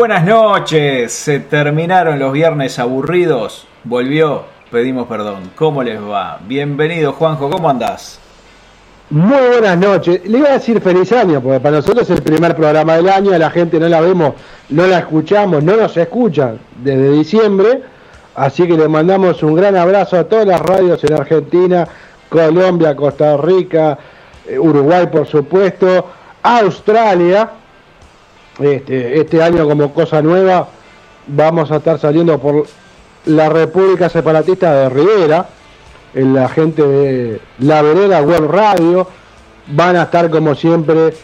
Buenas noches, se terminaron los viernes aburridos, volvió, pedimos perdón, ¿cómo les va? Bienvenido Juanjo, ¿cómo andás? Muy buenas noches. Le iba a decir feliz año, porque para nosotros es el primer programa del año, la gente no la vemos, no la escuchamos, no nos escuchan desde diciembre, así que le mandamos un gran abrazo a todas las radios en Argentina, Colombia, Costa Rica, eh, Uruguay por supuesto, Australia. Este, este año como cosa nueva vamos a estar saliendo por la República Separatista de Rivera, la gente de La Vereda Web Radio, van a estar como siempre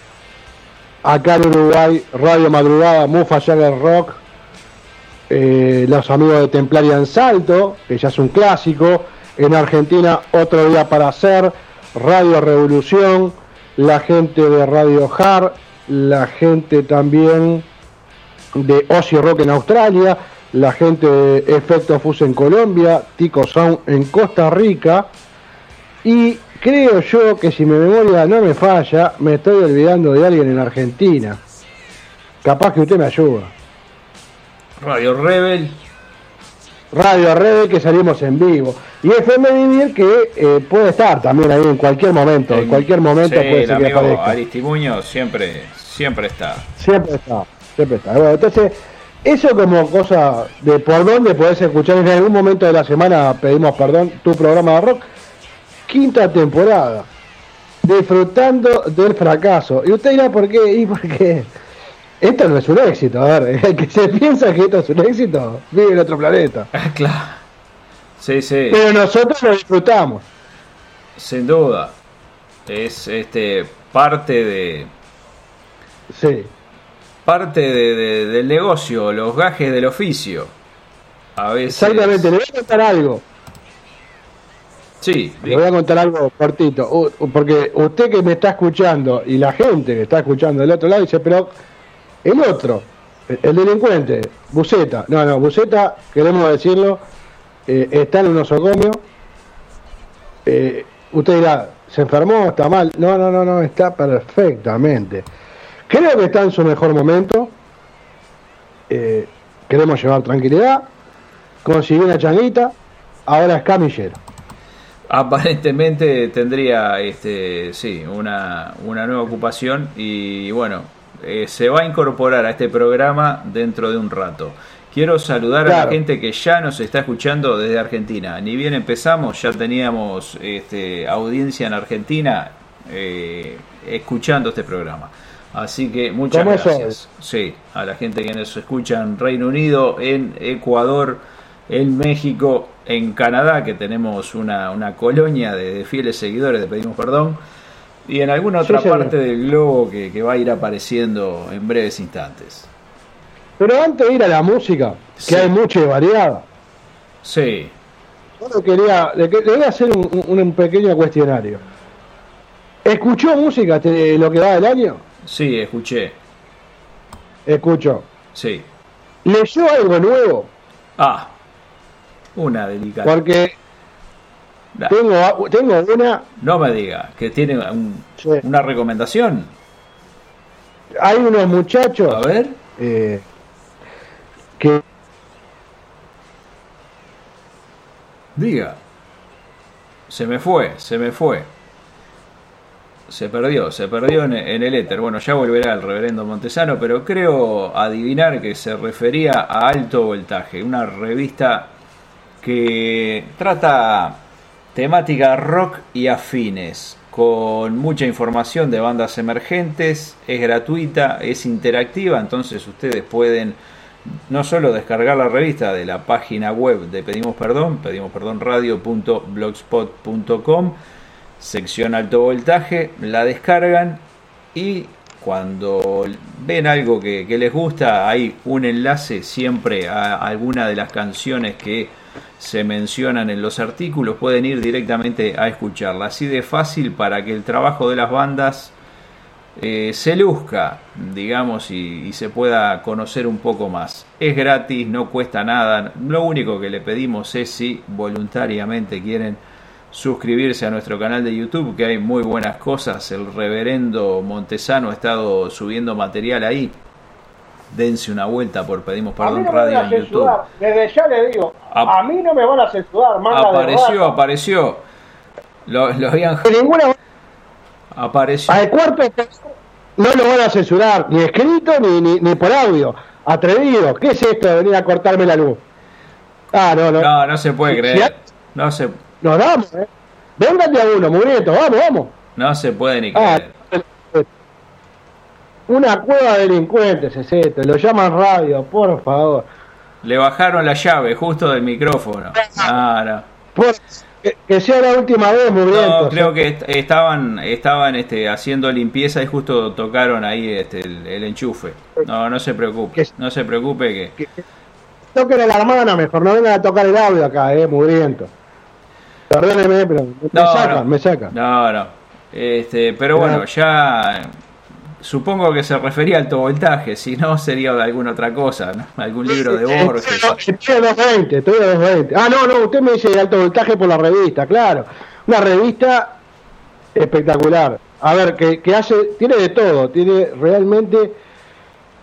acá en Uruguay, Radio Madrugada, Mufa Jagger Rock, eh, los amigos de Templaria en Salto, que ya es un clásico, en Argentina otro día para hacer, Radio Revolución, la gente de Radio Hard, la gente también de Ozzy Rock en Australia, la gente de Efecto Fuse en Colombia, Tico Sound en Costa Rica y creo yo que si mi memoria no me falla, me estoy olvidando de alguien en Argentina. Capaz que usted me ayuda. Radio Rebel, Radio Red que salimos en vivo. Y FM Vivir que eh, puede estar también ahí en cualquier momento. En cualquier momento sí, puede el ser que amigo aparezca. Aristimuño siempre, siempre está. Siempre está, siempre está. Bueno, entonces, eso como cosa de por dónde podés escuchar en algún momento de la semana, pedimos perdón, tu programa de rock. Quinta temporada. Disfrutando del fracaso. Y usted dirá por qué, y por qué. Esto no es un éxito, a ver, el que se piensa que esto es un éxito, vive en otro planeta. claro. Sí, sí, Pero nosotros lo disfrutamos. sin duda. Es este parte de Sí. parte de- de- del negocio, los gajes del oficio. A veces. Exactamente, le voy a contar algo. Sí, Le voy a contar algo cortito, porque usted que me está escuchando y la gente que está escuchando del otro lado dice, pero el otro, el, el delincuente, Buceta, no, no, Buceta, queremos decirlo, eh, está en un nosocomio. Eh, usted dirá, ¿se enfermó? ¿Está mal? No, no, no, no, está perfectamente. Creo que está en su mejor momento. Eh, queremos llevar tranquilidad. Consiguió una changuita, ahora es camillero. Aparentemente tendría, este, sí, una, una nueva ocupación y bueno, eh, se va a incorporar a este programa dentro de un rato. Quiero saludar a la gente que ya nos está escuchando desde Argentina. Ni bien empezamos, ya teníamos este, audiencia en Argentina eh, escuchando este programa. Así que muchas ¿Cómo eso gracias. Sí, a la gente que nos escucha en Reino Unido, en Ecuador, en México, en Canadá, que tenemos una, una colonia de, de fieles seguidores, de pedimos perdón, y en alguna otra parte del globo que, que va a ir apareciendo en breves instantes. Pero antes de ir a la música, que Sí. hay mucha y variada, Sí, yo le quería, le, voy a hacer un, un- pequeño cuestionario. ¿Escuchó música este- lo que va del año? sí, escuché, Escuchó. sí. ¿Leyó algo nuevo? Ah, una delicada. Porque tengo, tengo una. No me diga, que tiene una recomendación. Hay unos muchachos. A ver. Eh, que. Diga. Se me fue, se me fue. Se perdió, se perdió en, en el éter. Bueno, ya volverá el reverendo Montesano, pero creo adivinar que se refería a Alto Voltaje, una revista que trata temática rock y afines, con mucha información de bandas emergentes, es gratuita, es interactiva, entonces ustedes pueden no solo descargar la revista de la página web de Pedimos Perdón, pedimos perdón radio.blogspot.com, sección alto voltaje, la descargan y cuando ven algo que, les gusta, hay un enlace siempre a alguna de las canciones que se mencionan en los artículos, pueden ir directamente a escucharla. Así de fácil para que el trabajo de las bandas eh, se luzca, digamos, y, y, se pueda conocer un poco más. Es gratis, no cuesta nada. Lo único que le pedimos es si voluntariamente quieren suscribirse a nuestro canal de YouTube, que hay muy buenas cosas. El reverendo Montesano ha estado subiendo material ahí. Dense una vuelta por Pedimos Perdón no Radio en YouTube. Desde ya le digo, a, a, mí no me van a censurar. Apareció, apareció. Lo, lo habían... De ninguna Apareció. Al cuerpo no lo van a censurar, ni escrito ni, ni, ni por audio. Atrevido, ¿qué es esto de venir a cortarme la luz? Ah, no, no. No, no se puede creer. No se, nos damos, ¿eh? Vengan de a uno, Murieto, vamos, vamos. no se puede ni Ah, creer. Una cueva de delincuentes es esto, lo llaman radio, por favor. Le bajaron la llave justo del micrófono. Ah, no. Por- que, que sea la última vez, Murieto. No, creo que est- estaban estaban este, haciendo limpieza y justo tocaron ahí este, el, el enchufe. No, no se preocupe. Que- No se preocupe que Que- que toquen a la hermana mejor, no vengan a tocar el audio acá, eh, mugriento. Perdóneme, pero me No, sacan, no. me sacan. No, no. Este, pero bueno, ya supongo que se refería al alto voltaje, si no sería de alguna otra cosa, ¿no? Algún libro de Borges. Estoy a 220, estoy a 220. Ah, no, no, usted me dice de alto voltaje por la revista, claro. Una revista espectacular. A ver, que, que hace, tiene de todo, tiene realmente,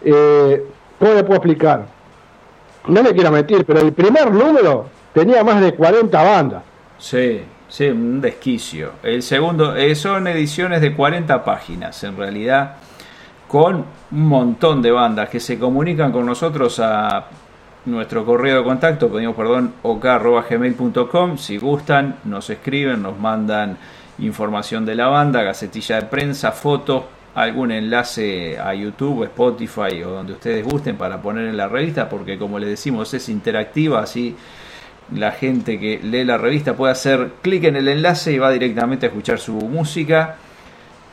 eh, ¿cómo le puedo explicar? No le quiero mentir, pero el primer número tenía más de 40 bandas. Sí, sí, un desquicio. El segundo, eh, son ediciones de 40 páginas, en realidad, con un montón de bandas que se comunican con nosotros a nuestro correo de contacto, pedimos perdón, ok.gmail.com. Si gustan, nos escriben, nos mandan información de la banda, gacetilla de prensa, fotos, algún enlace a YouTube, Spotify o donde ustedes gusten para poner en la revista, porque como les decimos es interactiva, así la gente que lee la revista puede hacer clic en el enlace y va directamente a escuchar su música.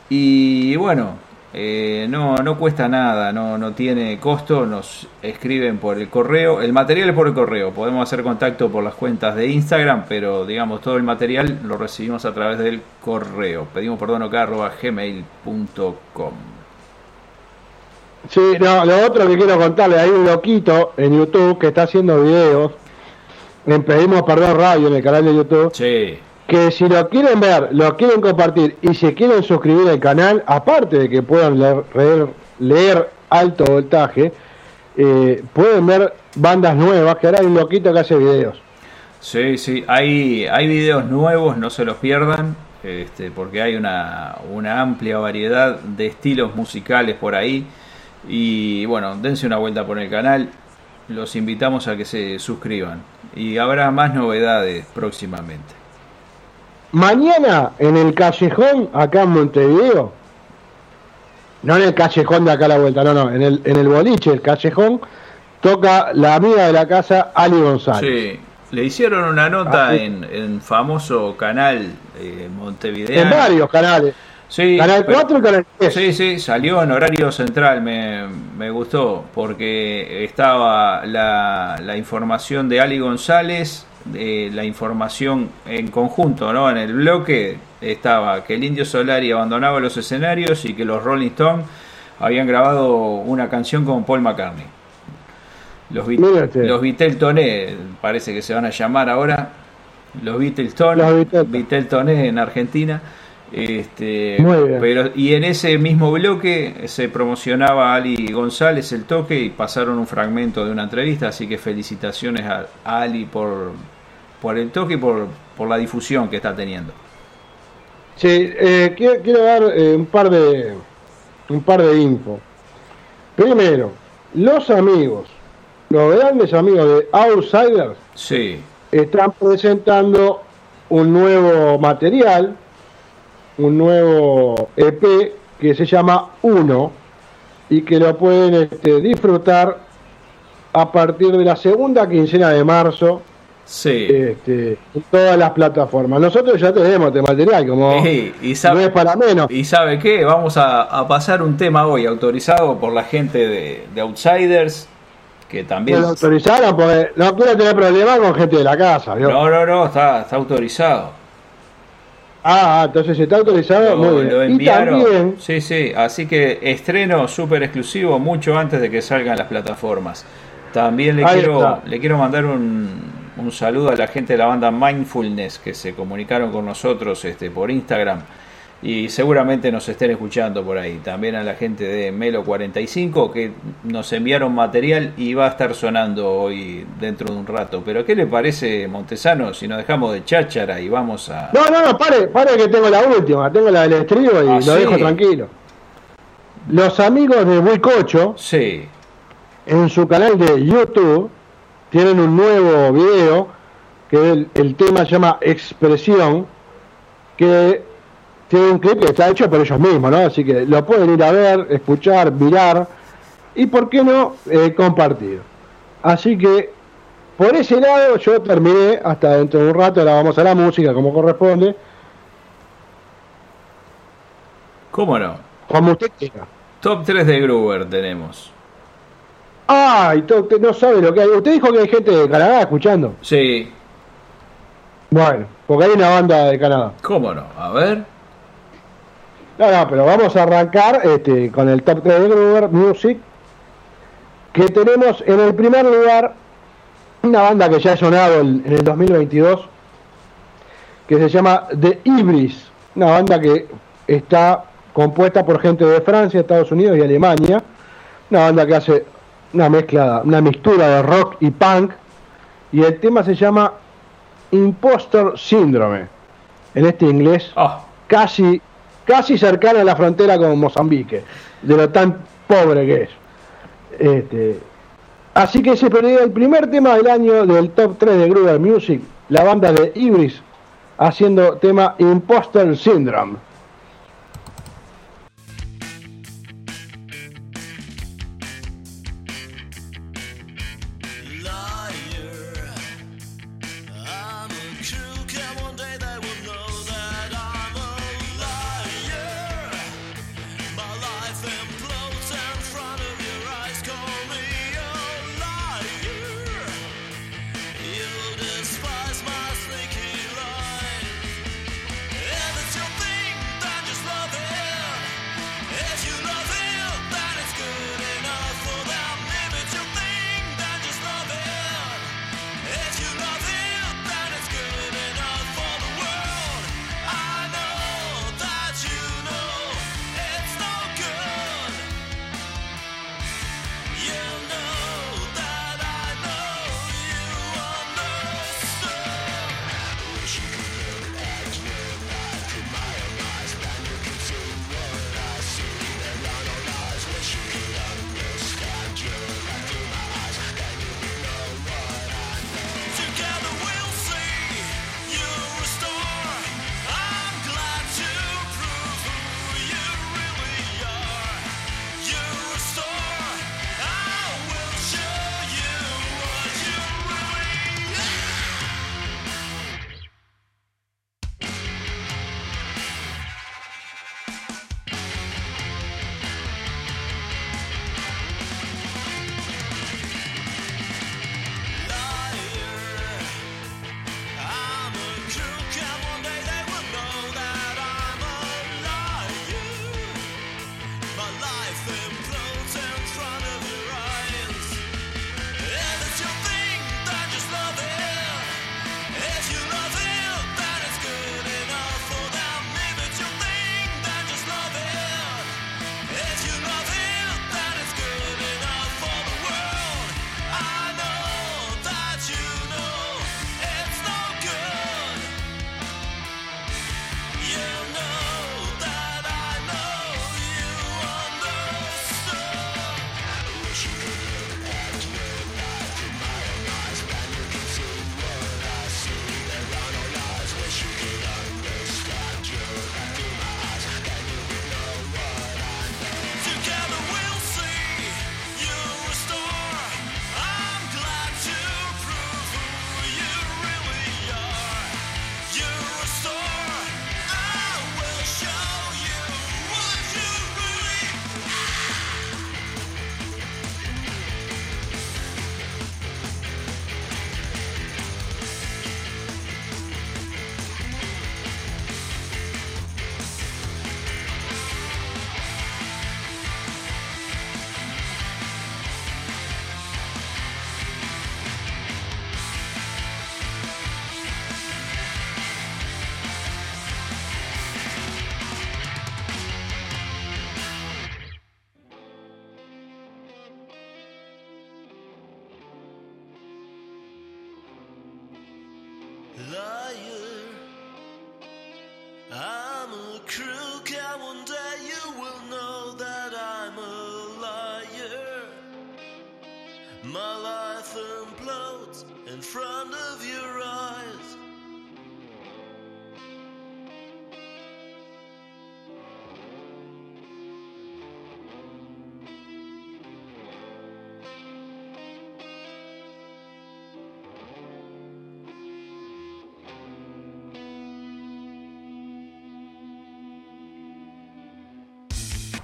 Y bueno, eh, no, no cuesta nada, no, no tiene costo, nos escriben por el correo, el material es por el correo, podemos hacer contacto por las cuentas de Instagram, pero digamos todo el material lo recibimos a través del correo. Pedimos perdón acá arroba gmail.com. Sí, no, lo otro que quiero contarle, hay un loquito en YouTube que está haciendo videos, en Pedimos Perdón Radio, en el canal de YouTube, Sí, que si lo quieren ver, lo quieren compartir y se quieren suscribir al canal, aparte de que puedan leer, leer, alto voltaje, eh, pueden ver bandas nuevas, que ahora hay un loquito que hace videos. Sí, sí, hay, hay videos nuevos, no se los pierdan, este, porque hay una, una amplia variedad de estilos musicales por ahí. Y bueno, dense una vuelta por el canal, los invitamos a que se suscriban. Y habrá más novedades próximamente. Mañana en el callejón, acá en Montevideo, no en el callejón de acá a la vuelta, no, no, en el, en el boliche, el callejón, toca la amiga de la casa, Ali González. Sí, le hicieron una nota Ah, en, en famoso canal eh, En montevideano. varios canales, Sí, Canal pero- 4 y Canal 3. Sí, sí, salió en horario central, me, me gustó, porque estaba la, la información de Ali González, de la información en conjunto, ¿no? En el bloque estaba que el Indio Solari abandonaba los escenarios y que los Rolling Stones habían grabado una canción con Paul McCartney. Los, Beat- los parece que se van a llamar ahora, los Beatles. En Argentina. Este, Muy bien. pero y en ese mismo bloque se promocionaba a Ali González el toque y pasaron un fragmento de una entrevista, así que felicitaciones a, a Ali por por el toque y por, por la difusión que está teniendo. Sí, eh, quiero, quiero, dar eh, un par de un par de info. Primero, los amigos, los grandes amigos de Outsiders, sí. están presentando un nuevo material, un nuevo EP que se llama Uno y que lo pueden este, disfrutar a partir de la segunda quincena de marzo Sí. Este, en todas las plataformas. Nosotros ya tenemos este material, como Sí, y sabe, no es para menos. ¿Y sabe qué? Vamos a, a pasar un tema hoy autorizado por la gente de, de Outsiders, que también... Lo autorizaron porque no quiero tener problemas con gente de la casa. ¿vio? No, no, no, está, está autorizado. Ah, ah, entonces está autorizado. Lo, Muy bien. lo y enviaron. también, Sí, sí, así que estreno súper exclusivo mucho antes de que salgan las plataformas. También le Ahí quiero, está. le quiero mandar un, un saludo a la gente de la banda Mindfulness que se comunicaron con nosotros este, por Instagram y seguramente nos estén escuchando por ahí. También a la gente de Melo45 que nos enviaron material y va a estar sonando hoy dentro de un rato. Pero ¿qué le parece, Montesano, si nos dejamos de cháchara y vamos a... no, no, no, pare, pare que tengo la última, tengo la del estribo y Ah, lo sí. dejo tranquilo. Los amigos de Buicocho Sí, en su canal de YouTube tienen un nuevo video que el, el tema se llama Expresión, que tiene un clip que está hecho por ellos mismos, ¿no? Así que lo pueden ir a ver, escuchar, mirar y, ¿por qué no?, eh, compartir. Así que, por ese lado, yo terminé hasta dentro de un rato, ahora vamos a la música como corresponde, ¿cómo no? como usted quiera. Top 3 de Gruber tenemos. Ay, no sabe lo que hay. Usted dijo que hay gente de Canadá escuchando. Sí, Bueno, porque hay una banda de Canadá. ¿cómo no? A ver. No, no, pero vamos a arrancar este, con el top 3 de Gruber Music. Que tenemos en el primer lugar una banda que ya ha sonado en el 2022. Que se llama The Ibris. Una banda que está compuesta por gente de Francia, Estados Unidos y Alemania. Una banda que hace una mezcla, una mixtura de rock y punk. Y el tema se llama Impostor Syndrome. En este inglés Ah, casi, casi cercana a la frontera con Mozambique, de lo tan pobre que es. Este, así que ese perdió el primer tema del año del top 3 de Gruber Music, la banda de Ibris, haciendo tema Imposter Syndrome.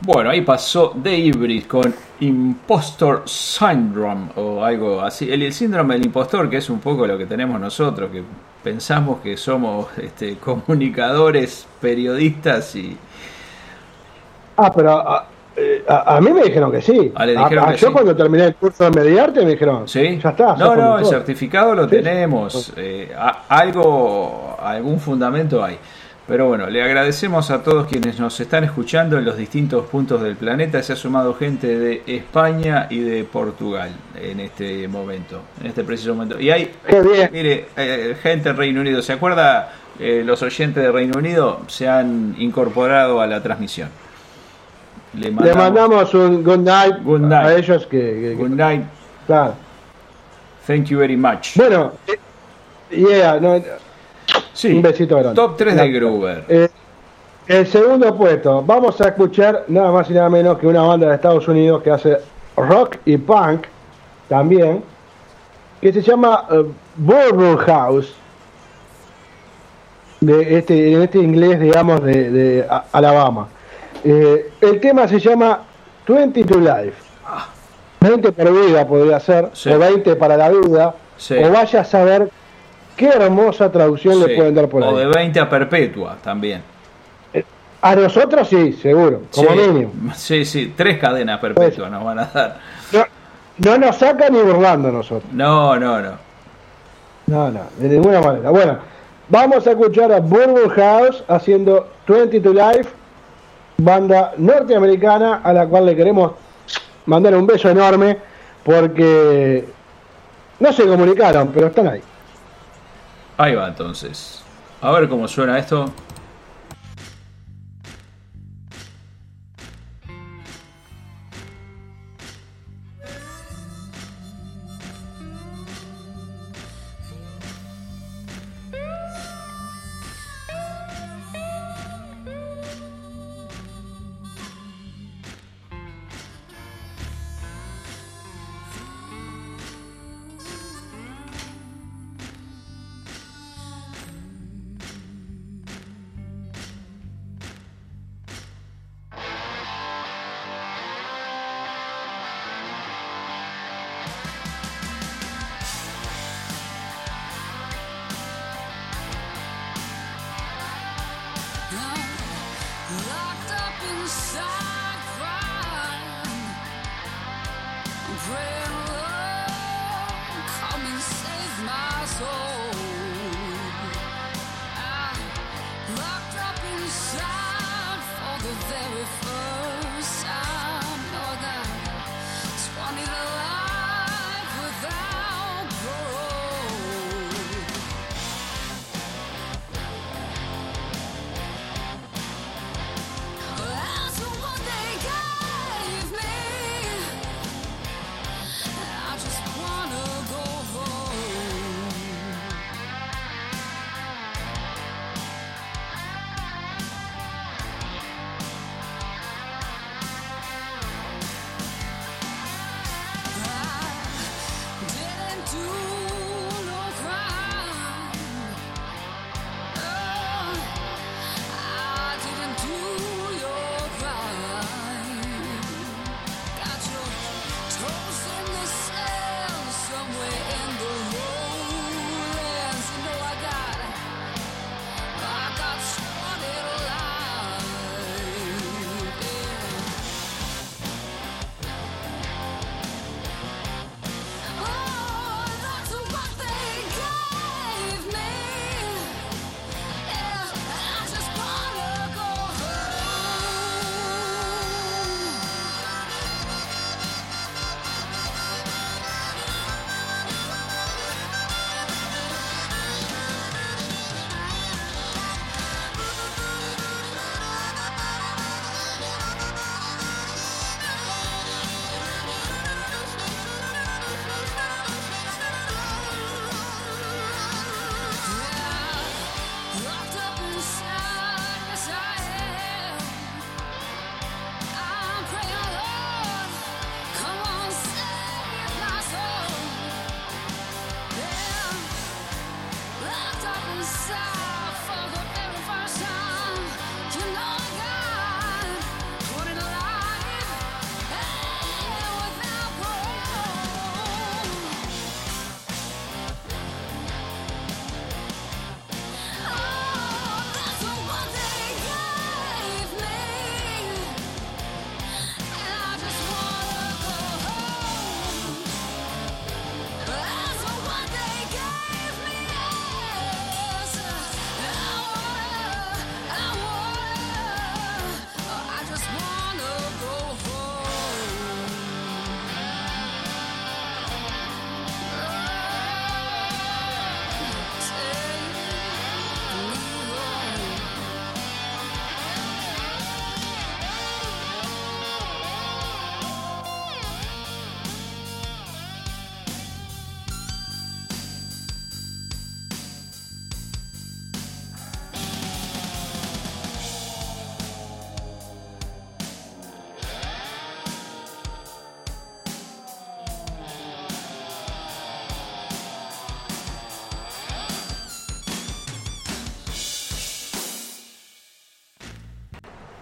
Bueno, ahí pasó The Ibris con Impostor Syndrome o algo así. El, el síndrome del impostor, que es un poco lo que tenemos nosotros, que pensamos que somos este, comunicadores, periodistas y, Ah, pero a, eh, a- a mí me dijeron que sí. Ah, le A- dijeron a- que yo sí. cuando terminé el curso de mediarte me dijeron, ¿Sí? ya está. No, no, el conductor". certificado lo Sí. tenemos. eh, algo, algún fundamento hay. Pero bueno, le agradecemos a todos quienes nos están escuchando en los distintos puntos del planeta. Se ha sumado gente de España y de Portugal en este momento, en este preciso momento. Y hay, mire, eh, gente del Reino Unido. ¿Se acuerda? Eh, los oyentes de Reino Unido se han incorporado a la transmisión. Le Le mandamos un good night, Good night. a ellos que, que- que- Good night. claro. Thank you very much. Bueno, eh, yeah, no, Sí. un besito grande. Top 3 de. Gruber. Eh, el segundo puesto, vamos a escuchar nada más y nada menos que una banda de Estados Unidos que hace rock y punk también, que se llama uh, Bourbon House, de este, en este inglés, digamos, de, de A- Alabama. Eh, el tema se llama 22 Life. 20 por vida podría ser, Sí. o 20 para la vida, Sí. o vaya a saber qué hermosa traducción Sí. le pueden dar por ahí. O de 20 a perpetua también. A nosotros sí, seguro, como sí, mínimo. Sí, sí, tres cadenas perpetuas nos van a dar. No, no nos saca ni burlando nosotros. No, no, no. No, no, de ninguna manera. Bueno, vamos a escuchar a Bourbon House haciendo 22 Life, banda norteamericana a la cual le queremos mandar un beso enorme porque no se comunicaron, pero están ahí. Ahí va entonces. A ver cómo suena esto.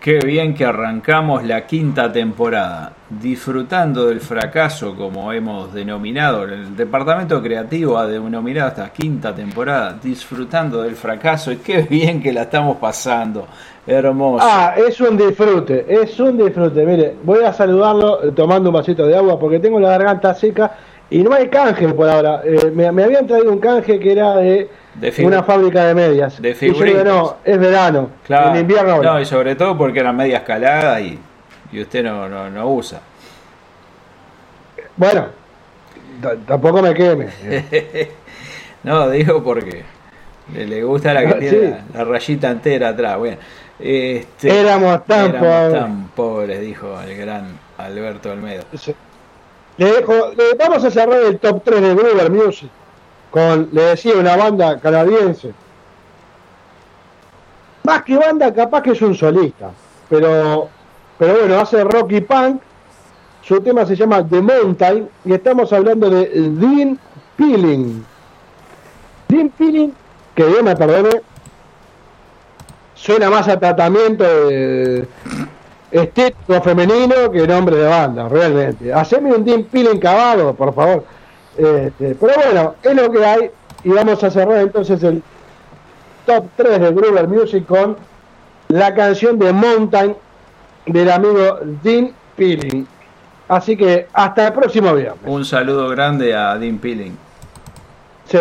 Qué bien que arrancamos la quinta temporada, disfrutando del fracaso como hemos denominado, el departamento creativo ha denominado esta quinta temporada, disfrutando del fracaso y qué bien que la estamos pasando, hermoso. Ah, es un disfrute, es un disfrute. Mire, voy a saludarlo eh, tomando un vasito de agua porque tengo la garganta seca y no hay canje por ahora. Eh, me, me habían traído un canje que era de, una fábrica de medias. de y yo digo, figuritas. no, es verano, Claro, en invierno no, y sobre todo porque eran media escalada y, y usted no, no, no usa. Bueno, tampoco me queme. No, digo porque le, le gusta la que Ah, tiene sí. la, la rayita entera atrás. Bueno, este, Éramos tan éramos pobres. tan pobres, dijo el gran Alberto Almedo. Sí. Le dejo- vamos a cerrar el top 3 de Gruber Music con, le decía, una banda canadiense. Más que banda, capaz que es un solista. Pero, pero bueno, hace rock y punk. Su tema se llama The Mountain y estamos hablando de Dean Peeling. Dean Peeling, que Dios me perdone, suena más a tratamiento de, estético femenino que nombre de banda, realmente. Haceme un Dean Peeling cavado, por favor. Este, pero bueno, es lo que hay y vamos a cerrar entonces el top 3 de Gruber Music con la canción de Mountain del amigo Dean Peeling. Así que hasta el próximo viernes. Un saludo grande a Dean Peeling. Sí.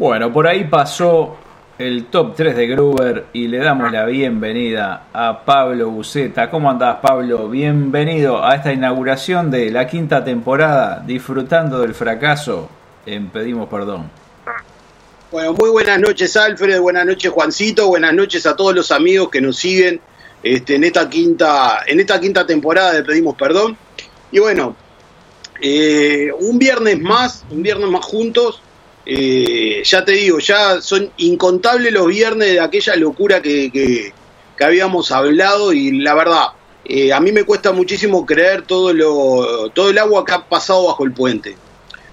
Bueno, por ahí pasó el top 3 de Gruber y le damos la bienvenida a Pablo Buceta. ¿Cómo andás, Pablo? Bienvenido a esta inauguración de la quinta temporada, disfrutando del fracaso en Pedimos Perdón. Bueno, muy buenas noches, Alfred, buenas noches, Juancito, buenas noches a todos los amigos que nos siguen este, en, esta quinta, en esta quinta temporada de Pedimos Perdón. Y bueno, eh, un viernes más, un viernes más juntos. Eh, ya te digo, ya son incontables los viernes de aquella locura que, que, habíamos hablado y la verdad, eh, a mí me cuesta muchísimo creer todo, lo, todo el agua que ha pasado bajo el puente.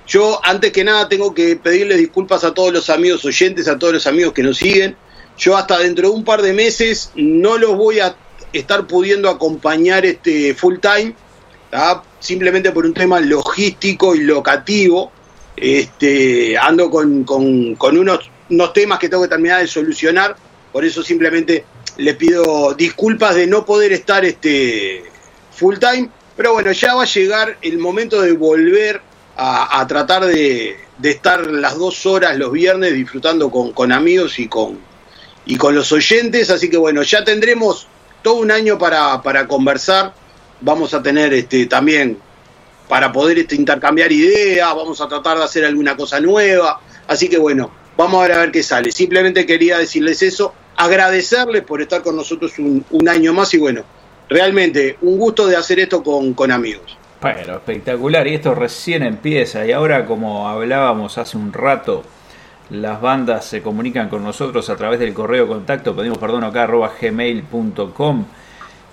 Yo, antes que nada, tengo que pedirles disculpas a todos los amigos oyentes, a todos los amigos que nos siguen. Yo hasta dentro de un par de meses no los voy a estar pudiendo acompañar este full time, simplemente por un tema logístico y locativo. Este, ando con, unos, temas que tengo que terminar de solucionar, por eso simplemente les pido disculpas de no poder estar este full time, pero bueno, ya va a llegar el momento de volver a, tratar de, de, estar las dos horas los viernes disfrutando con, con, amigos y con, y con los oyentes. Así que bueno, ya tendremos todo un año para, para conversar. Vamos a tener este, también para poder este, intercambiar ideas, vamos a tratar de hacer alguna cosa nueva. Así que bueno, vamos a ver a ver qué sale. Simplemente quería decirles eso, agradecerles por estar con nosotros un, año más y bueno, realmente un gusto de hacer esto con, con amigos. Bueno, espectacular. Y esto recién empieza. Y ahora, como hablábamos hace un rato, las bandas se comunican con nosotros a través del correo contacto, pedimos perdón acá, arroba gmail.com.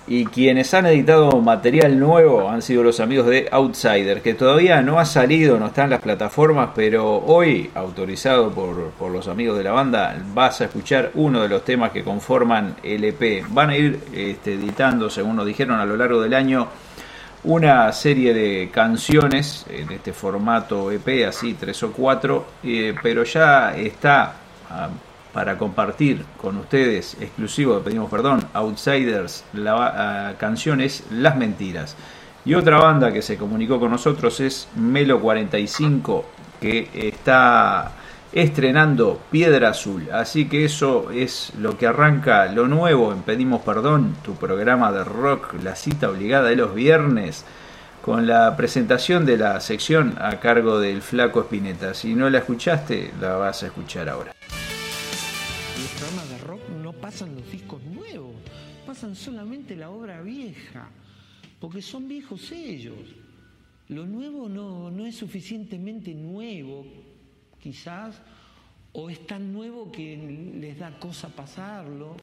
Y quienes han editado material nuevo han sido los amigos de Outsider, que todavía no ha salido, no está en las plataformas, pero hoy, autorizado por, por los amigos de la banda, vas a escuchar uno de los temas que conforman el EP. Van a ir este, editando, según nos dijeron, a lo largo del año una serie de canciones en este formato EP, así tres o cuatro, eh, pero ya está uh, para compartir con ustedes, exclusivo, pedimos perdón, Outsiders, la uh, canción es Las Mentiras. Y otra banda que se comunicó con nosotros es Melo 45, que está estrenando Piedra Azul. Así que eso es lo que arranca lo nuevo en Pedimos Perdón, tu programa de rock, la cita obligada de los viernes, con la presentación de la sección a cargo del Flaco Espineta. Si no la escuchaste, la vas a escuchar ahora. Pasan los discos nuevos, pasan solamente la obra vieja, porque son viejos ellos. Lo nuevo no, no es suficientemente nuevo quizás, o es tan nuevo que les da cosa pasarlo.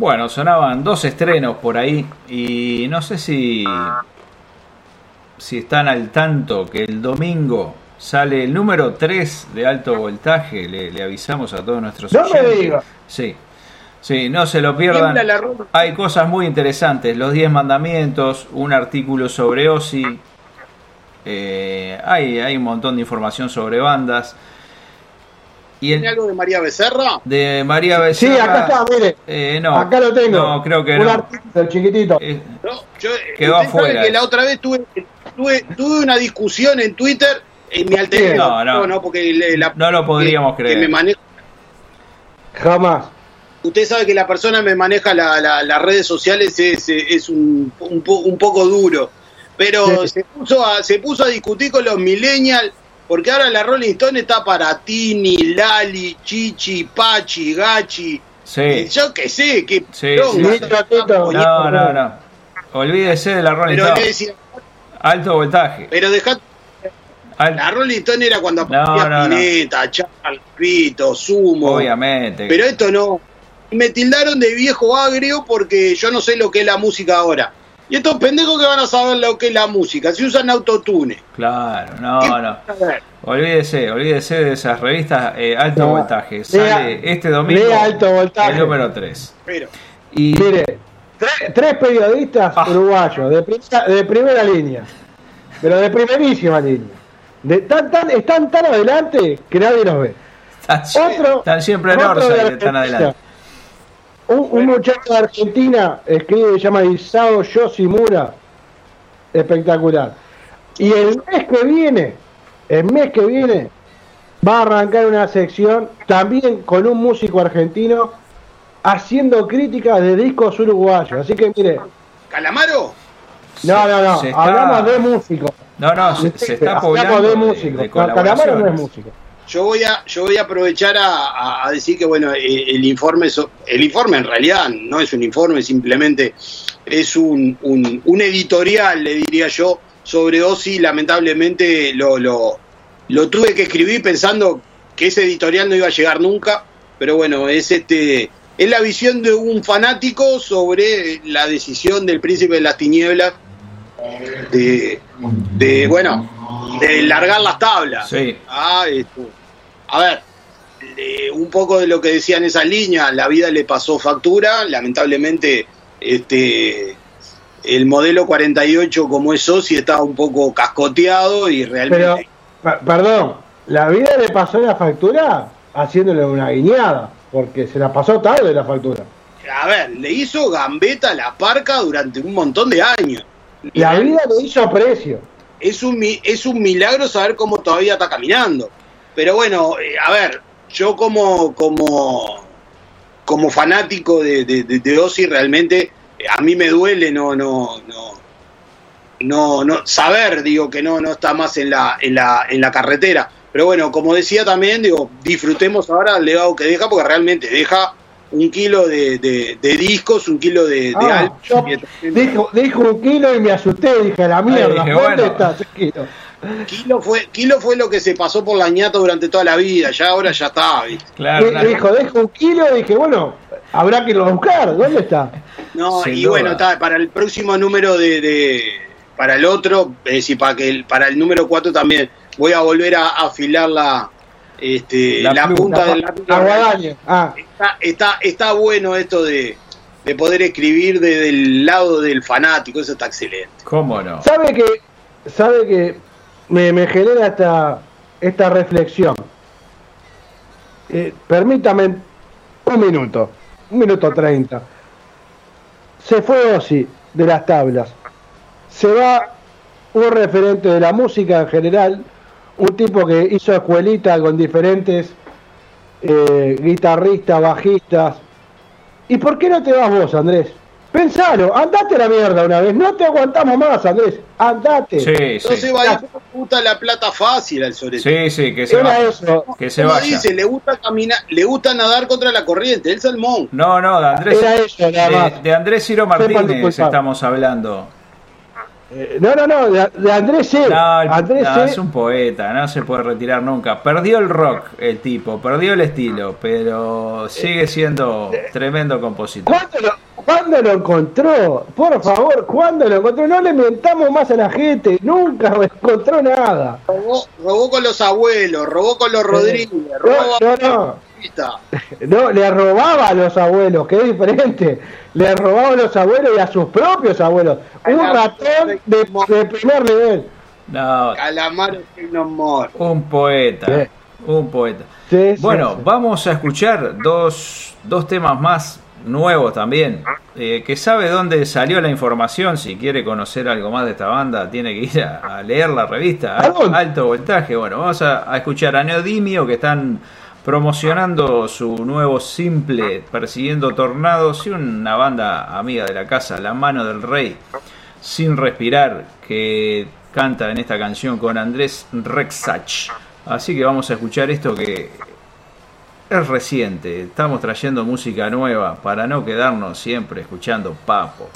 Bueno, sonaban dos estrenos por ahí y no sé si si están al tanto que el domingo sale el número 3 de alto voltaje, le, le avisamos a todos nuestros No me oyentes. diga. Sí. Sí, no se lo pierdan. Hay cosas muy interesantes, los 10 mandamientos, un artículo sobre Ozzy, eh, hay, hay un montón de información sobre bandas. Y ¿Tiene el algo de María Becerra? de María Sí, acá está, mire. eh, no, Acá lo tengo. No, creo que Un no. artículo chiquitito. Eh, No, yo, Quedó sabe afuera que la otra vez tuve, tuve, tuve una discusión en Twitter en mi alter ego. No, no. porque le- la- No lo podríamos que- creer. que me maneja- Jamás. usted sabe que la persona que me maneja la- la- las redes sociales es, es un, un, po- un poco duro. Pero Sí. se, puso a, se puso a discutir con los millennials, porque ahora la Rolling Stone está para Tini, Lali, Chichi, Pachi, Gachi. sí. Yo qué sé, qué Sí, sí. No, no, no. Olvídese de la Rolling Stone. decía, Alto voltaje. pero dejá Al- La Rolling Stone era cuando No, aparecía no, no. Pineta, Charles, Pito, Sumo. Obviamente. Pero esto no. Y Me tildaron de viejo agrio porque yo no sé lo que es la música ahora. Y estos pendejos que van a saber lo que es la música, si usan autotune. Claro, no, ¿Qué no. Olvídese, olvídese de esas revistas eh, alto No. voltaje. Sale Lea- este domingo lea Alto Voltaje. el número 3. Pero, Y Mire, tres, tres periodistas Ah. uruguayos de, primera- de primera línea, pero de primerísima línea. De tan, tan, están tan adelante que nadie los ve. están, Otro- están siempre en Orsay, están adelante. Un, un muchacho de Argentina escribe, se llama Isao Yoshimura. Espectacular. Y el mes que viene, el mes que viene, va a arrancar una sección también con un músico argentino haciendo críticas de discos uruguayos. Así que mire, ¿Calamaro? no, no, no, Se está- hablamos de músicos. No, no, se, se está Hablamos poblando de de, músicos. de Calamaro no es músico. Yo voy a, yo voy a aprovechar a, a- decir que bueno, eh, el informe, el informe en realidad no es un informe, simplemente es un, un, un editorial, le diría yo, sobre Ozzy. Lamentablemente lo, lo, lo tuve que escribir pensando que ese editorial no iba a llegar nunca, pero bueno, es este, es la visión de un fanático sobre la decisión del príncipe de las tinieblas de, de bueno, de largar las tablas. Sí. Ah, esto. A ver, eh, un poco de lo que decía en esa línea, la vida le pasó factura, lamentablemente este el modelo 48 como es Soci estaba un poco cascoteado y realmente per- perdón, la vida le pasó la factura haciéndole una guiñada, porque se la pasó tarde la factura. a ver, le hizo gambeta a la parca durante un montón de años. La vida le hizo precio. es un, es un milagro saber cómo todavía está caminando. Pero bueno, eh, a ver, yo como, como, como fanático de, de, de, de Ozzy, realmente eh, a mí me duele no, no, no, no, no saber, digo, que no, no está más en la, en la, en la carretera. Pero bueno, como decía también, digo, disfrutemos ahora el legado que deja, porque realmente deja un kilo de, de, de discos, un kilo de, de Ah, álbum. yo dijo, dijo un kilo y me asusté, dije, la mierda, dije, ¿dónde bueno. está ese kilo? Kilo fue, Kilo fue lo que se pasó por la ñata durante toda la vida, ya ahora ya está. ¿viste? Claro, Y- claro. Dijo, dejo un kilo y dije, bueno, habrá que irlo a buscar, ¿dónde está? No, Sin y duda. bueno, está, para el próximo número de, de- para el otro, es decir, para que el, para el número 4 también voy a volver a afilar la este, La la, punta La, del la guadaña. Ah, Está, está, está bueno esto de, de poder escribir desde el lado del fanático, eso está excelente. ¿Cómo no? ¿Sabe que, sabe que me, me genera esta, esta reflexión? Eh, permítame un minuto, un minuto treinta. Se fue Ozzy de las tablas. Se va un referente de la música en general, un tipo que hizo escuelita con diferentes eh, guitarristas, bajistas. ¿Y por qué no te vas vos, Andrés? Pensalo, andate a la mierda una vez, no te aguantamos más, Andrés, andate. Sí, Entonces sí. va a ir, le gusta la plata fácil al sobre Sí, sí, que se Era vaya. eso, Que se Como vaya. dice, le gusta caminar, le gusta nadar contra la corriente, el salmón. No, no, de Andrés, Era eso, de, de Andrés Ciro Martínez estamos hablando. Eh, no, no, no, de, de Andrés C. No, el- Andrés no, C. es un poeta, no se puede retirar nunca. Perdió el rock el tipo, perdió el estilo, pero sigue siendo tremendo compositor. ¿Cuándo lo, cuándo lo encontró? Por favor, ¿cuándo lo encontró? No le mentamos más a la gente, nunca encontró nada. Robó, robó con los abuelos, robó con los Rodríguez, robó No, no, no. No, le robaba a los abuelos, que es diferente. Le robaba a los abuelos y a sus propios abuelos. Un ratón de, de primer nivel. No, Calamaro un poeta, Sí. un poeta. Sí, sí, Bueno, sí. vamos a escuchar dos, dos temas más nuevos también. Eh, que sabe dónde salió la información. Si quiere conocer algo más de esta banda, tiene que ir a, a leer la revista. Alto voltaje. Bueno, vamos a, a escuchar a Neodimio que están promocionando su nuevo simple Persiguiendo Tornados y una banda amiga de la casa, La Mano del Rey, Sin Respirar, que canta en esta canción con Andrés Rexach. Así que vamos a escuchar esto que es reciente. Estamos trayendo música nueva para no quedarnos siempre escuchando papo.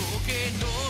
Lo que no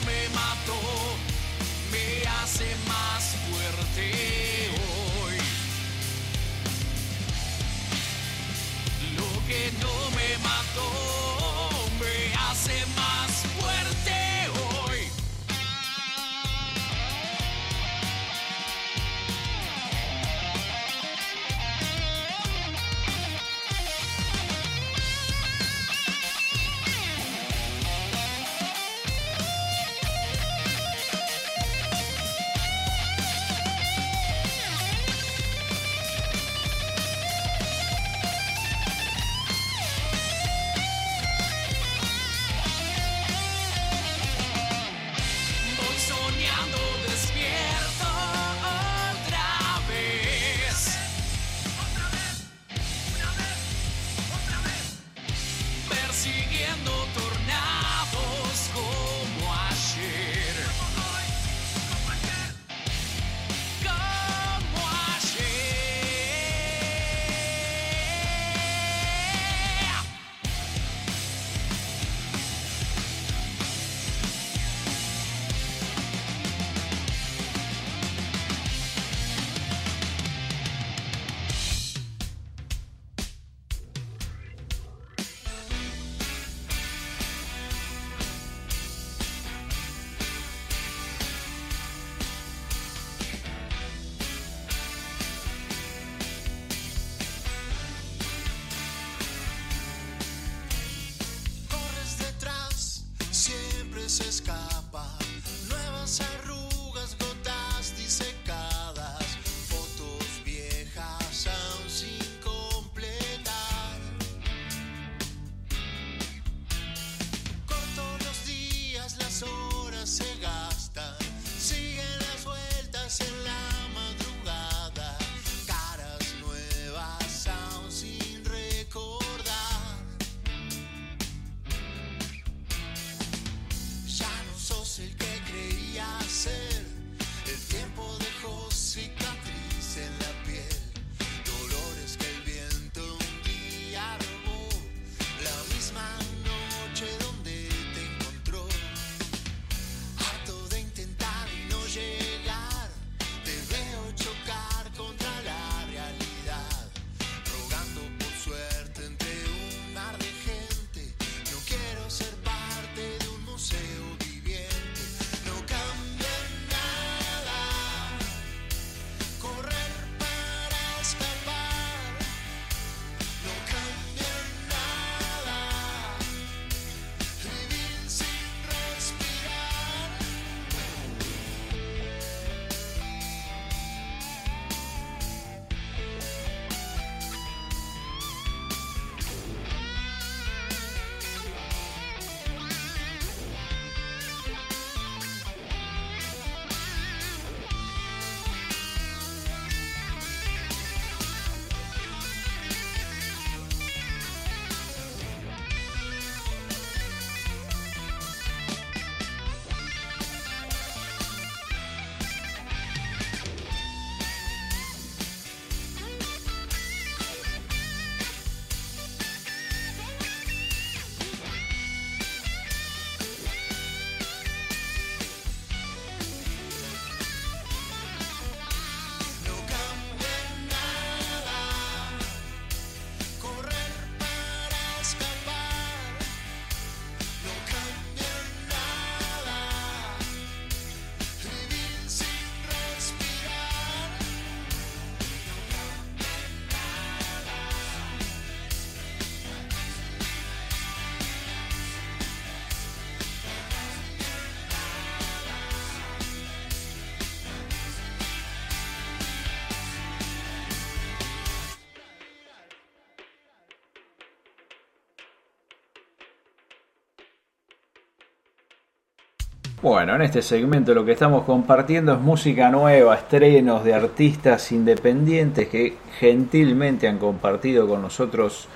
Bueno, en este segmento lo que estamos compartiendo es música nueva, estrenos de artistas independientes que gentilmente han compartido con nosotros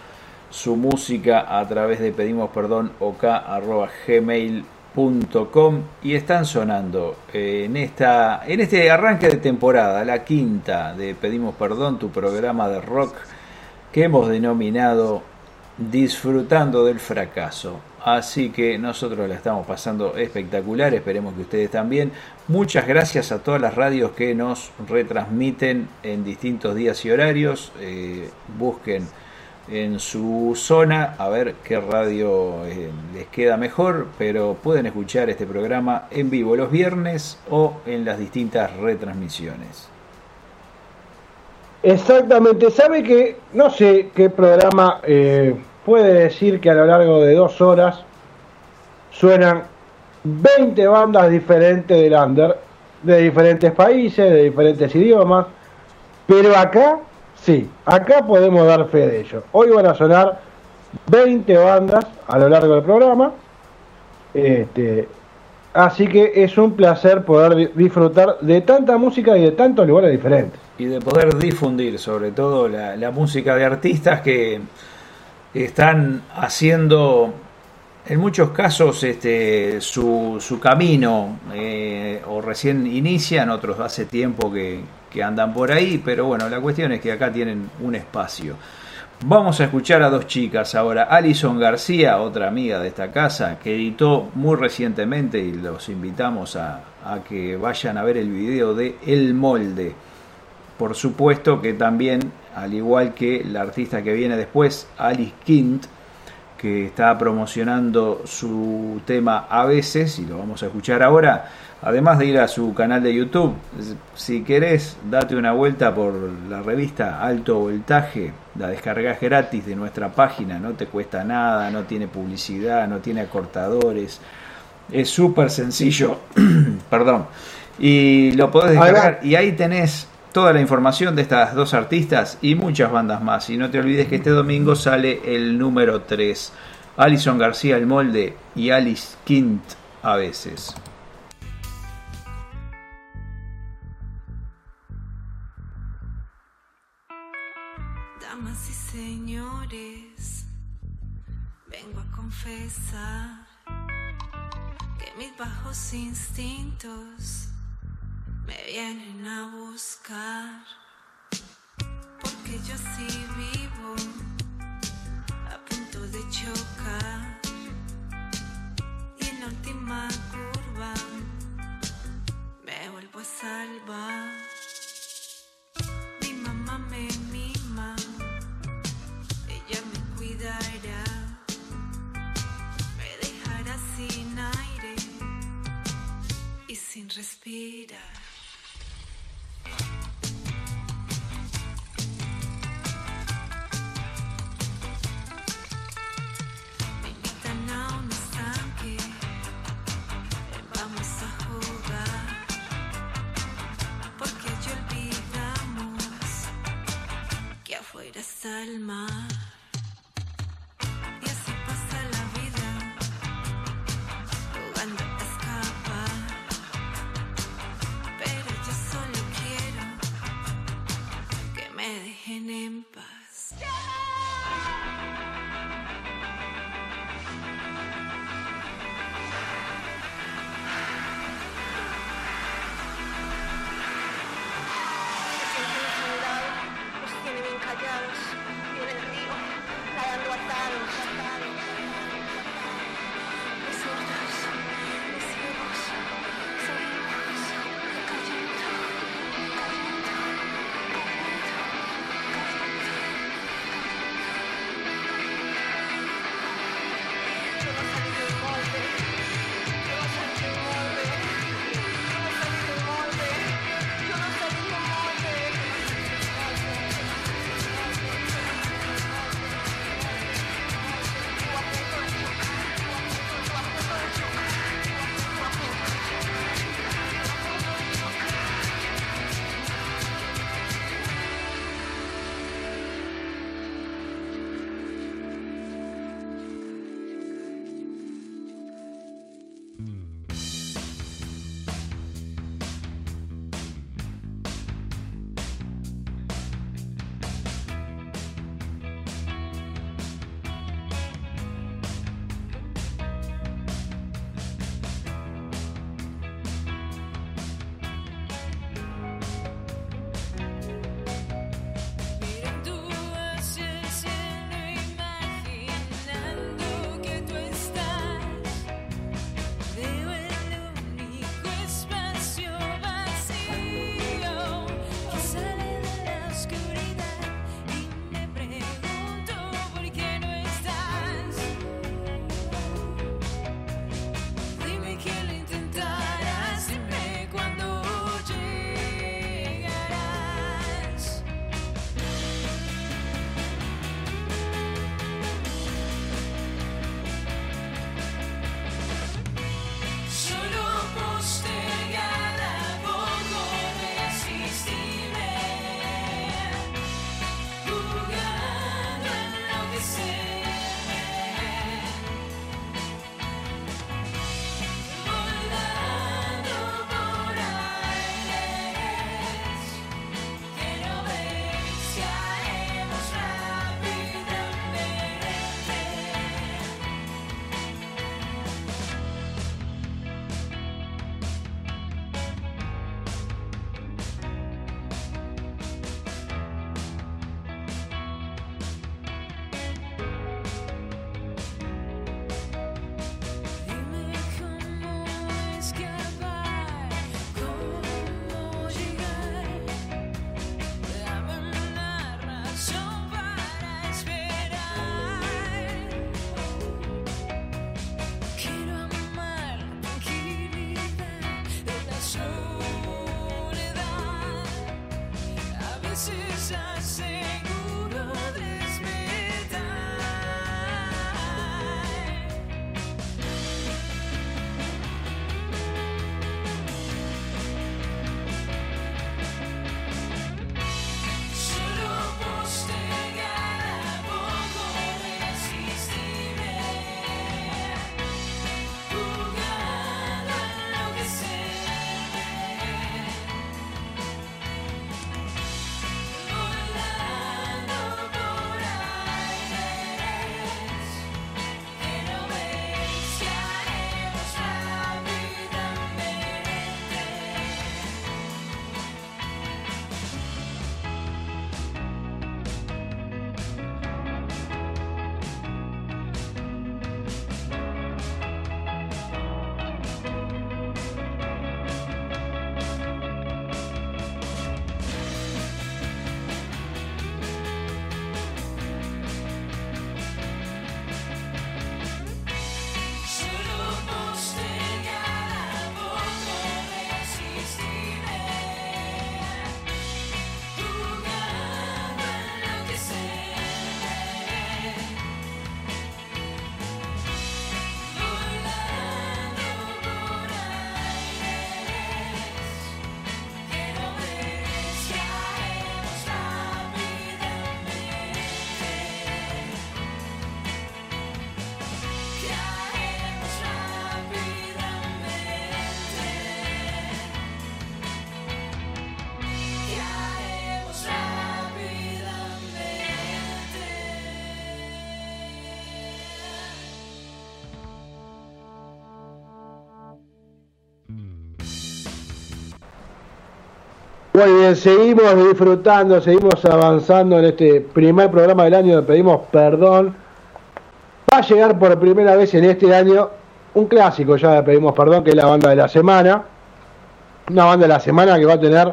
su música a través de pedimos perdón y están sonando en esta en este arranque de temporada, la quinta de Pedimos Perdón, tu programa de rock que hemos denominado Disfrutando del fracaso. Así que nosotros la estamos pasando espectacular, esperemos que ustedes también. Muchas gracias a todas las radios que nos retransmiten en distintos días y horarios. Eh, busquen en su zona a ver qué radio eh, les queda mejor, pero pueden escuchar este programa en vivo los viernes o en las distintas retransmisiones. Exactamente, sabe que no sé qué programa eh, puede decir que a lo largo de dos horas suenan 20 bandas diferentes del under, de diferentes países, de diferentes idiomas, pero acá sí, acá podemos dar fe de ello. Hoy van a sonar 20 bandas a lo largo del programa, este, así que es un placer poder di- disfrutar de tanta música y de tantos lugares diferentes. y de poder difundir sobre todo la música de artistas que están haciendo en muchos casos este, su, su camino eh, o recién inician, otros hace tiempo que, que andan por ahí, pero bueno, la cuestión es que acá tienen un espacio. Vamos a escuchar a dos chicas ahora. Alison García, otra amiga de esta casa, que editó muy recientemente y los invitamos a, a que vayan a ver el video de El Molde. Por supuesto que también, al igual que la artista que viene después, Alice Kint, que está promocionando su tema a veces, y lo vamos a escuchar ahora. Además de ir a su canal de YouTube, si querés, date una vuelta por la revista Alto Voltaje, la descargas gratis de nuestra página, no te cuesta nada, no tiene publicidad, no tiene acortadores, es súper sencillo, perdón, y lo podés descargar, y ahí tenés toda la información de estas dos artistas y muchas bandas más. Y no te olvides que este domingo sale el número 3. Alison García El Molde y Alice Quint a veces. Damas y señores, vengo a confesar que mis bajos instintos me vienen a buscar. Porque yo sí vivo a punto de chocar. Y en la última curva me vuelvo a salvar. Mi mamá me mima, ella me cuidará. esse já sei. Muy bien, seguimos disfrutando, seguimos avanzando en este primer programa del año, pedimos perdón. Va a llegar por primera vez en este año un clásico, ya le pedimos perdón, que es la banda de la semana. Una banda de la semana que va a tener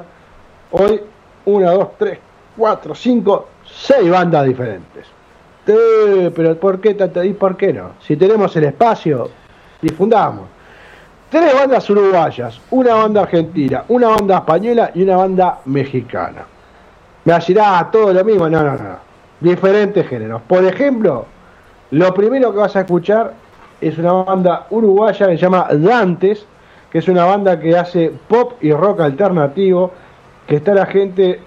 hoy una, dos, tres, cuatro, cinco, seis bandas diferentes. Pero ¿por qué tanta- y por qué no? Si tenemos el espacio, difundamos. Tres bandas uruguayas, una banda argentina, una banda española y una banda mexicana. Me decirá "Ah, todo lo mismo, no, no, no. Diferentes géneros. Por ejemplo, lo primero que vas a escuchar es una banda uruguaya que se llama Dantes, que es una banda que hace pop y rock alternativo, que está la gente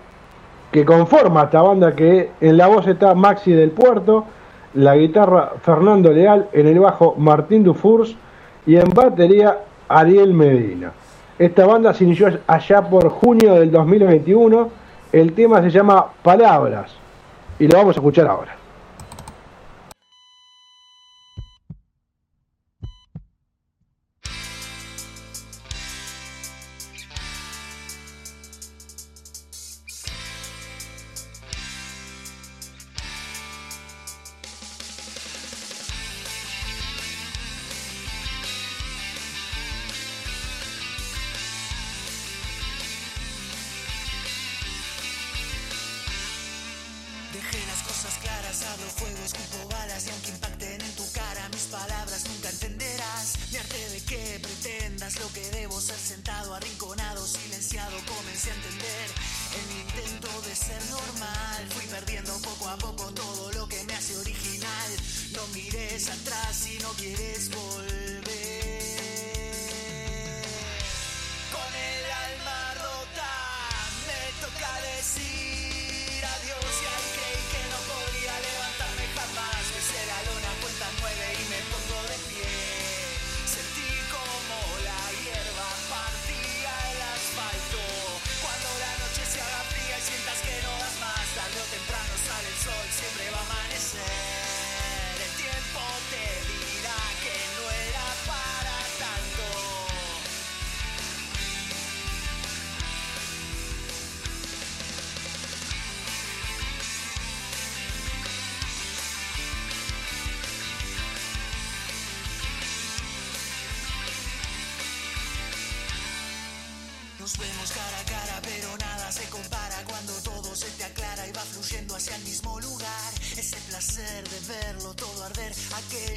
que conforma esta banda, que en la voz está Maxi del Puerto, la guitarra Fernando Leal, en el bajo Martín Dufours y en batería Ariel Medina. Esta banda se inició allá por junio del 2021, el tema se llama Palabras y lo vamos a escuchar ahora. A poco todo lo que me hace original. No mires atrás si no quieres volver.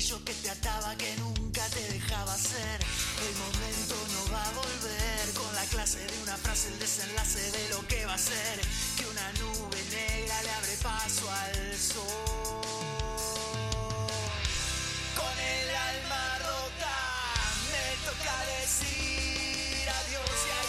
Aquello que te ataba que nunca te dejaba ser. El momento no va a volver con la clase de una frase, el desenlace de lo que va a ser. Que una nube negra le abre paso al sol. Con el alma rota me toca decir adiós y ahí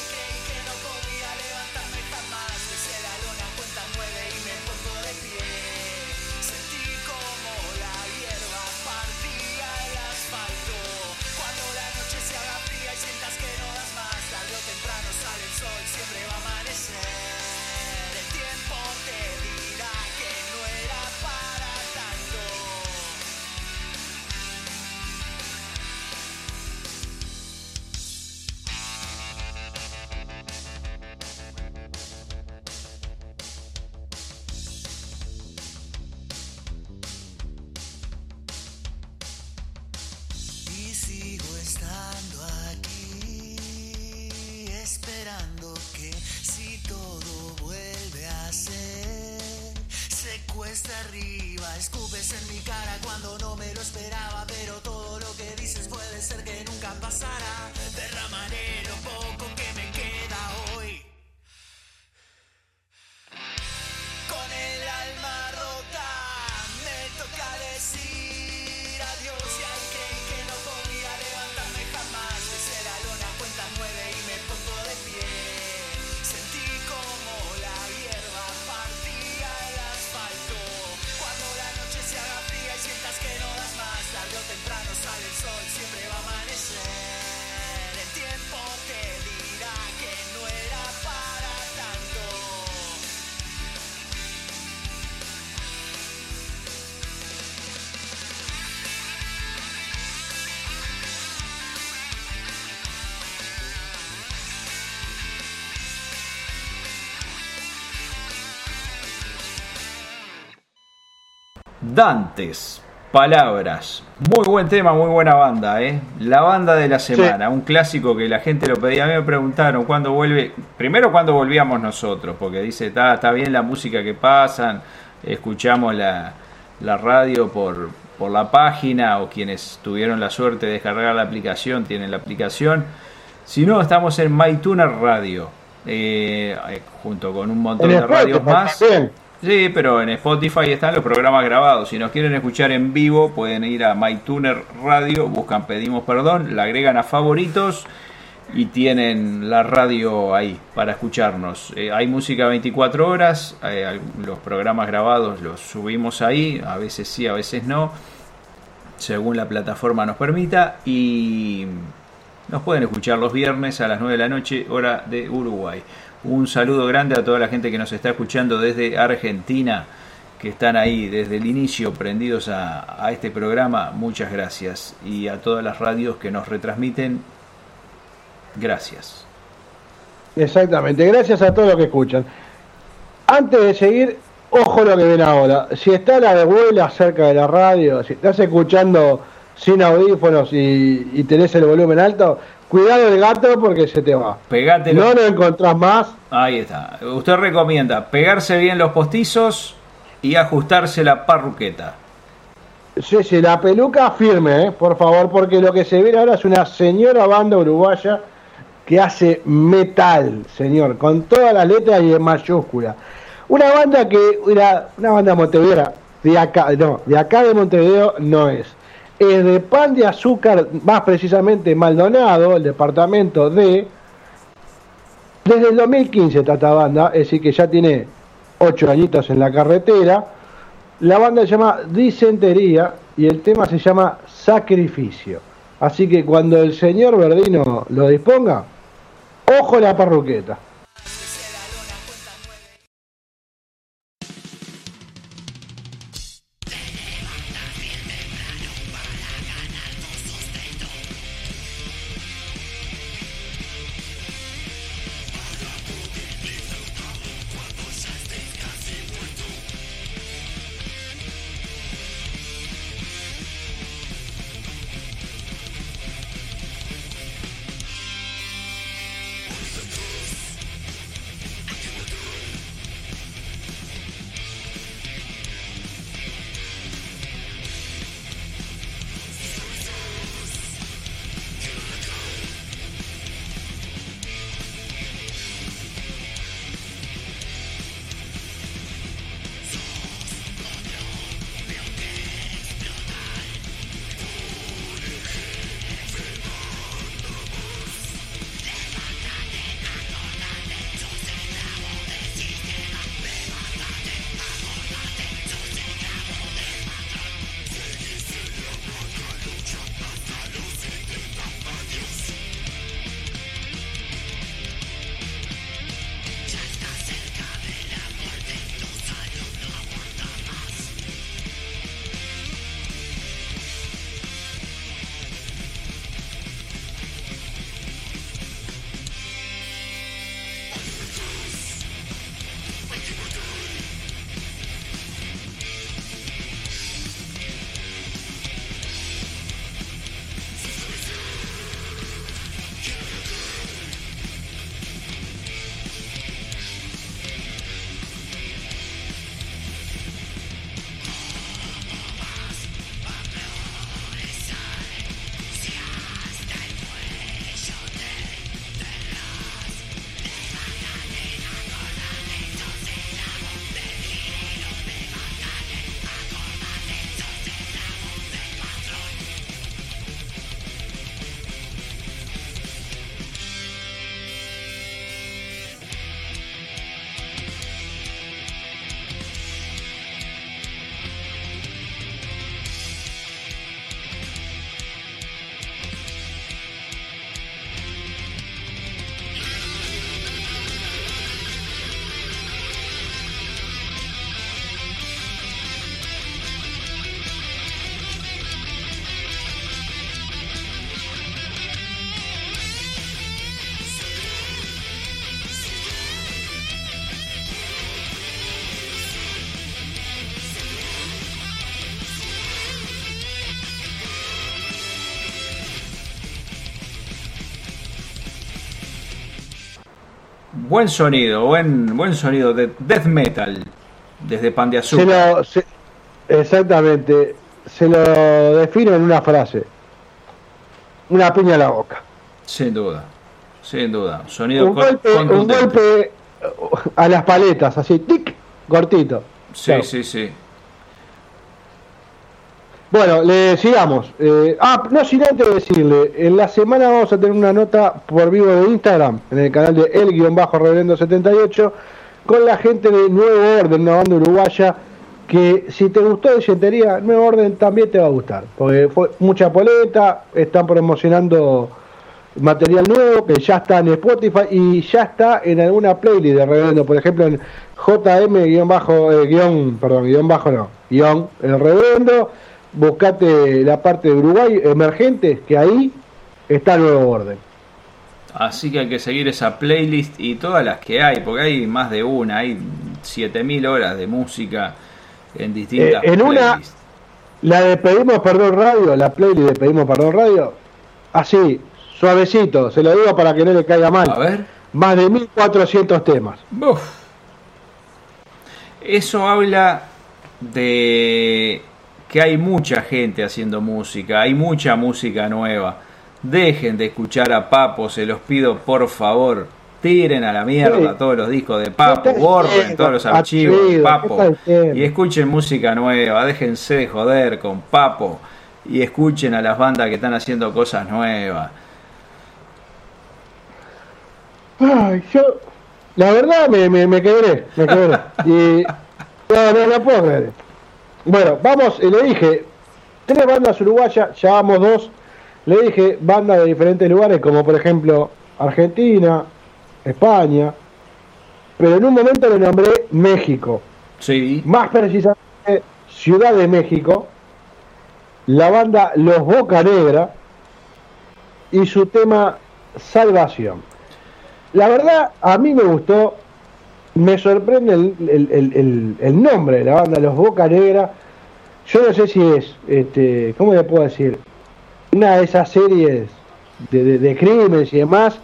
Dantes, palabras. Muy buen tema, muy buena banda, ¿eh? La banda de la semana, un clásico que la gente lo pedía. A mí me preguntaron cuándo vuelve. Primero, cuándo volvíamos nosotros, porque dice, está, está bien la música que pasan, escuchamos la, la radio por, por la página, o quienes tuvieron la suerte de descargar la aplicación, tienen la aplicación. Si no, estamos en MyTuner Radio, eh, junto con un montón En de radios más. también. Sí, pero en Spotify están los programas grabados. Si nos quieren escuchar en vivo, pueden ir a MyTuner Radio, buscan Pedimos Perdón, la agregan a favoritos y tienen la radio ahí para escucharnos. Eh, hay música 24 horas, eh, los programas grabados los subimos ahí, a veces sí, a veces no, según la plataforma nos permita. Y nos pueden escuchar los viernes a las 9 de la noche, hora de Uruguay. Un saludo grande a toda la gente que nos está escuchando desde Argentina, que están ahí desde el inicio prendidos a, este programa. Muchas gracias. Y a todas las radios que nos retransmiten, gracias. Exactamente, gracias a todos los que escuchan. Antes de seguir, ojo lo que ven ahora. Si está la abuela cerca de la radio, si estás escuchando sin audífonos y, y tenés el volumen alto, cuidado el gato porque se te va. Pegátelo. No lo encontrás más. Ahí está. Usted recomienda pegarse bien los postizos y ajustarse la parruqueta. Sí, sí, la peluca firme, ¿eh? por favor, porque lo que se ve ahora es una señora banda uruguaya que hace metal, señor, con todas las letras y en mayúscula. Una banda que era una banda montevideo, de acá, no, de acá de Montevideo no es. Es de pan de azúcar, más precisamente Maldonado, el departamento de. Desde el 2015 está esta banda, es decir, que ya tiene ocho añitos en la carretera. La banda se llama Disentería y el tema se llama Sacrificio. Así que cuando el señor Verdino lo disponga, ojo la parruqueta. Buen sonido, buen, buen sonido de death metal desde Pan de Se Azúcar. lo, se- exactamente, se lo defino en una frase. Una piña a la boca. Sin duda, sin duda. Sonido Un golpe, un golpe a las paletas, así, tic, cortito. Sí, sí, sí. Bueno, le sigamos. Eh, ah, no sin antes decirle, en la semana vamos a tener una nota por vivo de Instagram, en el canal de el-reverendo78, con la gente de Nuevo Orden, una banda uruguaya, que si te gustó de Yetería, Nuevo Orden también te va a gustar, porque fue mucha poleta, están promocionando material nuevo que ya está en Spotify y ya está en alguna playlist de Reverendo, por ejemplo en JM eh, guion, perdón, guion bajo no, guion el Reverendo, buscate la parte de Uruguay emergentes que ahí está el nuevo orden. Así que hay que seguir esa playlist y todas las que hay, porque hay más de una, hay 7000 horas de música en distintas Eh, en una-. La de Pedimos Perdón Radio, la playlist de Pedimos Perdón Radio, así, suavecito, se lo digo para que no le caiga mal. A ver. Más de 1400 temas. Uf. Eso habla de que hay mucha gente haciendo música, hay mucha música nueva. Dejen de escuchar a Papo, se los pido por favor. Tiren a la mierda Sí. todos los discos de Papo, ¿Qué estás borren todos los archivos de Papo y escuchen música nueva. Déjense de joder con Papo y escuchen a las bandas que están haciendo cosas nuevas. Ay, yo, la verdad me, me, me quebré, me quebré. Y no, no, no puedo creer. Bueno, vamos, y le dije, tres bandas uruguayas, ya vamos dos. Le dije bandas de diferentes lugares, como por ejemplo Argentina, España, pero en un momento le nombré México. Sí. Más precisamente Ciudad de México, la banda Los Boca Negra y su tema Salvación. La verdad, a mí me gustó, me sorprende el, el- el- nombre de la banda Los Boca Negra. Yo no sé si es, este, ¿cómo le puedo decir? Una de esas series de, de, crímenes y demás,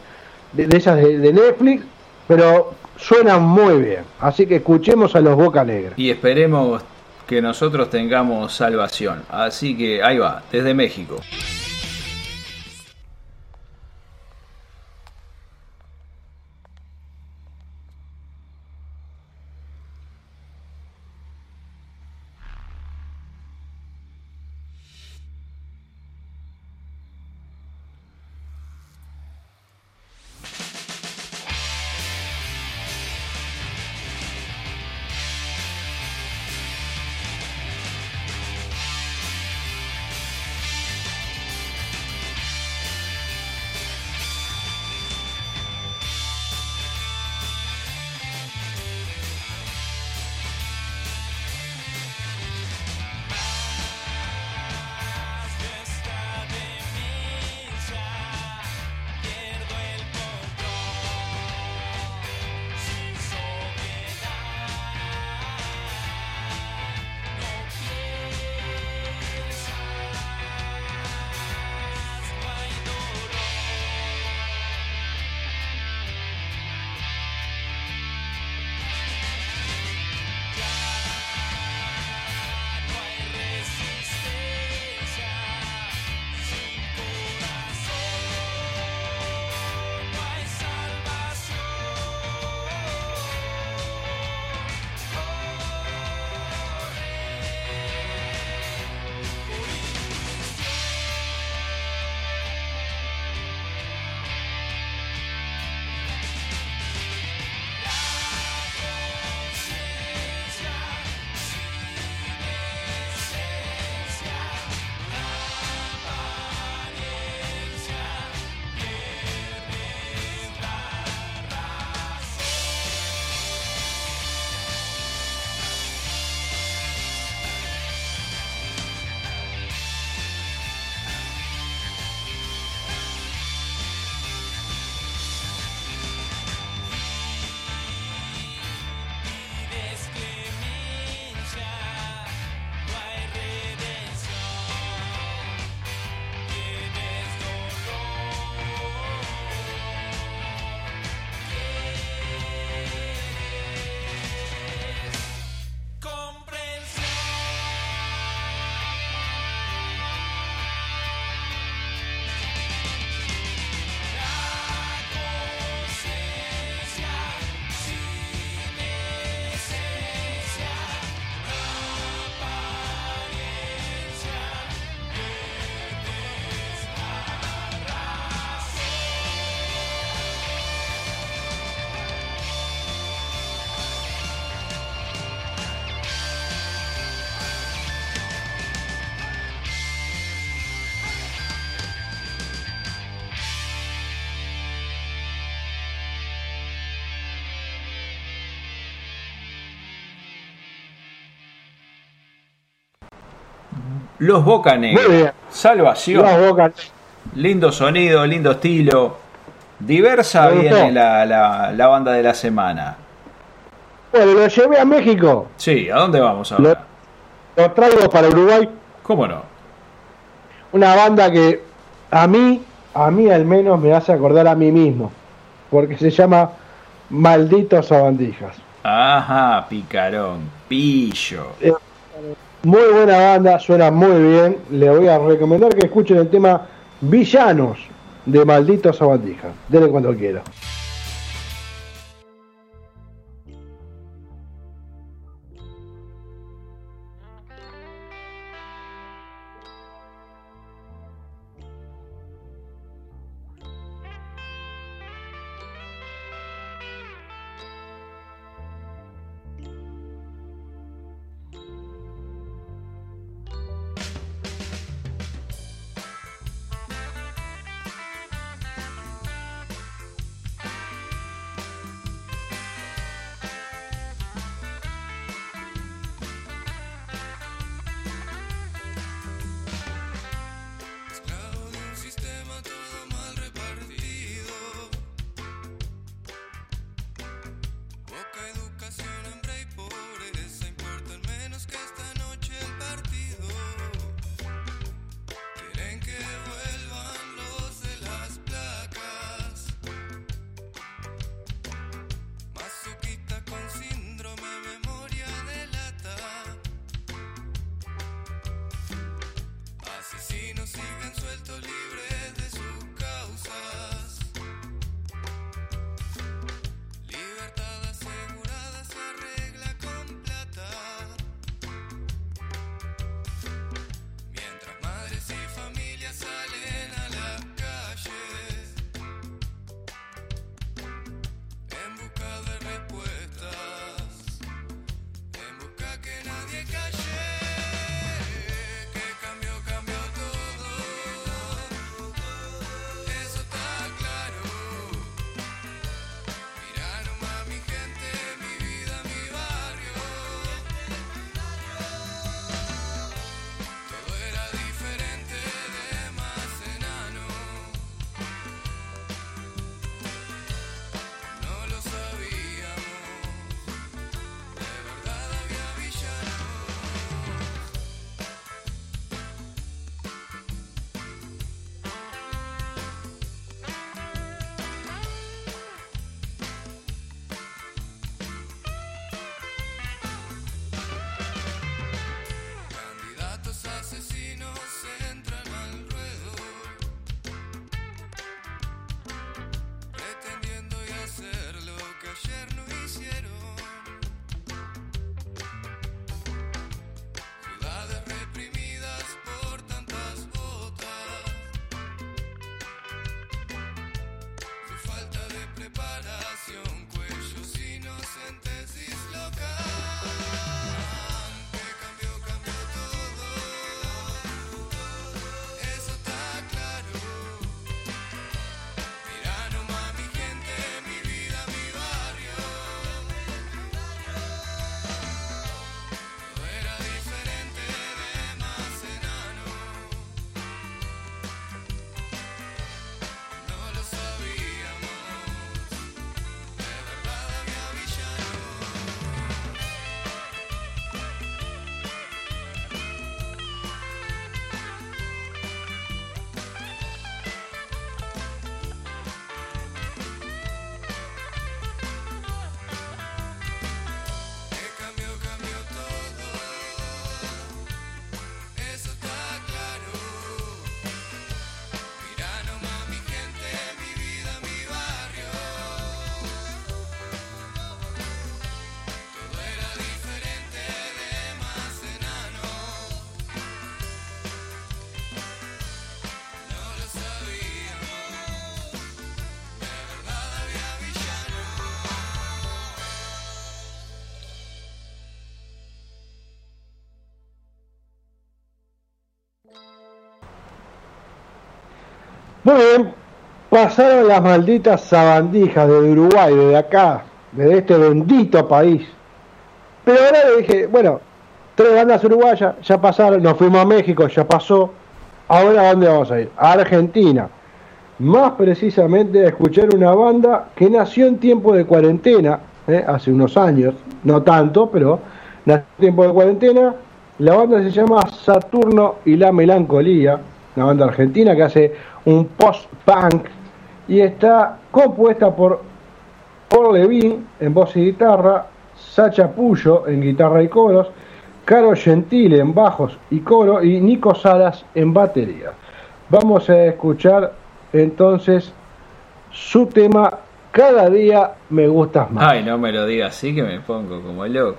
de, de esas de Netflix, pero suenan muy bien. Así que escuchemos a Los Boca Negra. Y esperemos que nosotros tengamos salvación. Así que ahí va, desde México. Los Boca Negros. Salvación. Los Lindo sonido, lindo estilo. Diversa viene la, la, la, banda de la semana. Bueno, lo llevé a México. Sí, ¿a dónde vamos ahora? Lo, traigo para Uruguay. ¿Cómo no? Una banda que a mí, a mí al menos me hace acordar a mí mismo. Porque se llama Malditos Sabandijas. Ajá, picarón, pillo. Eh, muy buena banda, suena muy bien. Le voy a recomendar que escuchen el tema Villanos de Maldito Sabandija. Denle cuando quiera. Muy bien, pasaron las malditas sabandijas de Uruguay, desde acá, desde este bendito país. Pero ahora le dije, bueno, tres bandas uruguayas ya pasaron, nos fuimos a México, ya pasó. Ahora, ¿a dónde vamos a ir? A Argentina. Más precisamente a escuchar una banda que nació en tiempo de cuarentena, ¿eh? hace unos años, no tanto, pero nació en tiempo de cuarentena. La banda se llama Saturno y la Melancolía una banda argentina que hace un post-punk y está compuesta por Paul Levine en voz y guitarra, Sacha Puyo en guitarra y coros, Caro Gentile en bajos y coro y Nico Salas en batería. Vamos a escuchar entonces su tema Cada día me gustas más. Ay, no me lo digas así que me pongo como loco.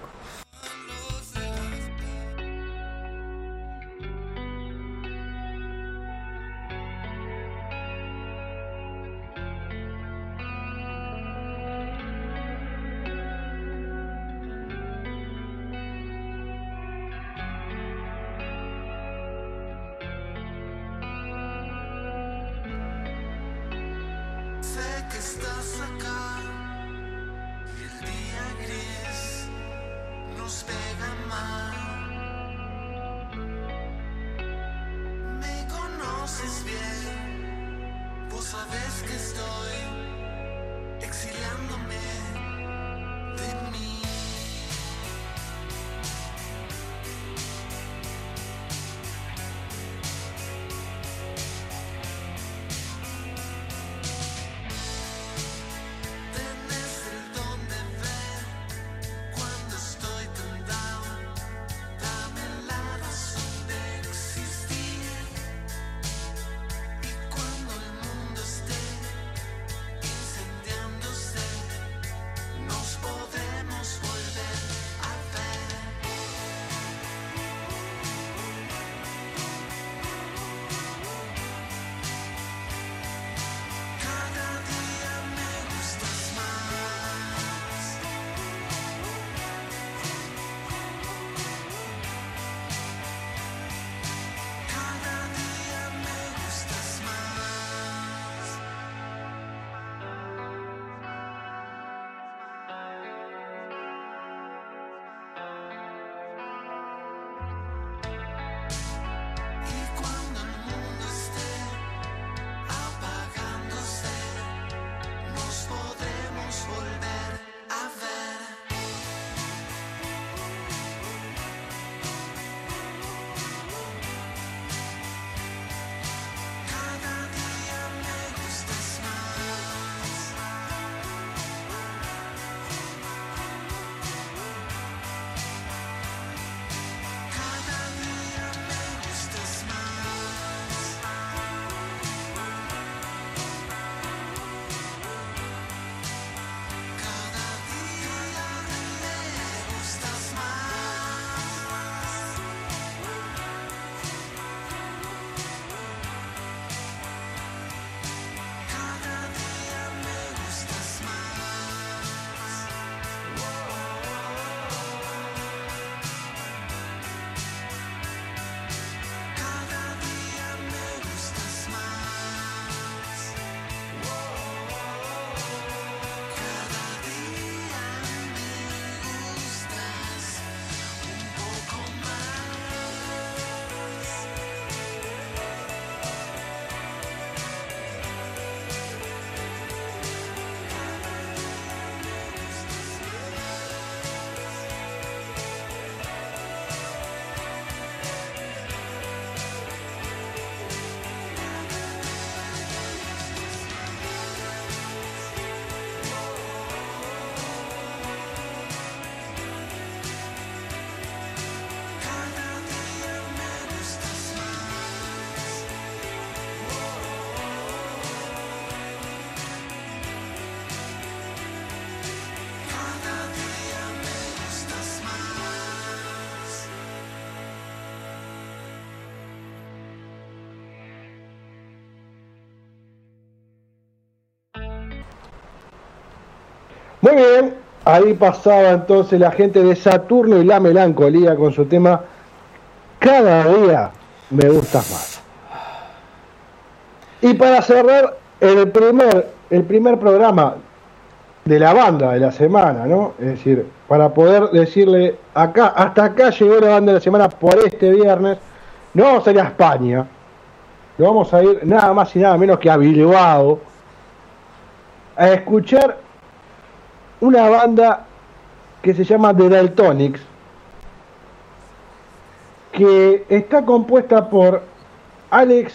Muy bien, ahí pasaba entonces la gente de Saturno y la Melancolía con su tema Cada día me gustas más. Y para cerrar el primer, el primer programa de la banda de la semana, ¿no? Es decir, para poder decirle acá, hasta acá llegó la banda de la semana por este viernes. No vamos a ir a España, no vamos a ir nada más y nada menos que a Bilbao a escuchar una banda que se llama The Daltonics, que está compuesta por Alex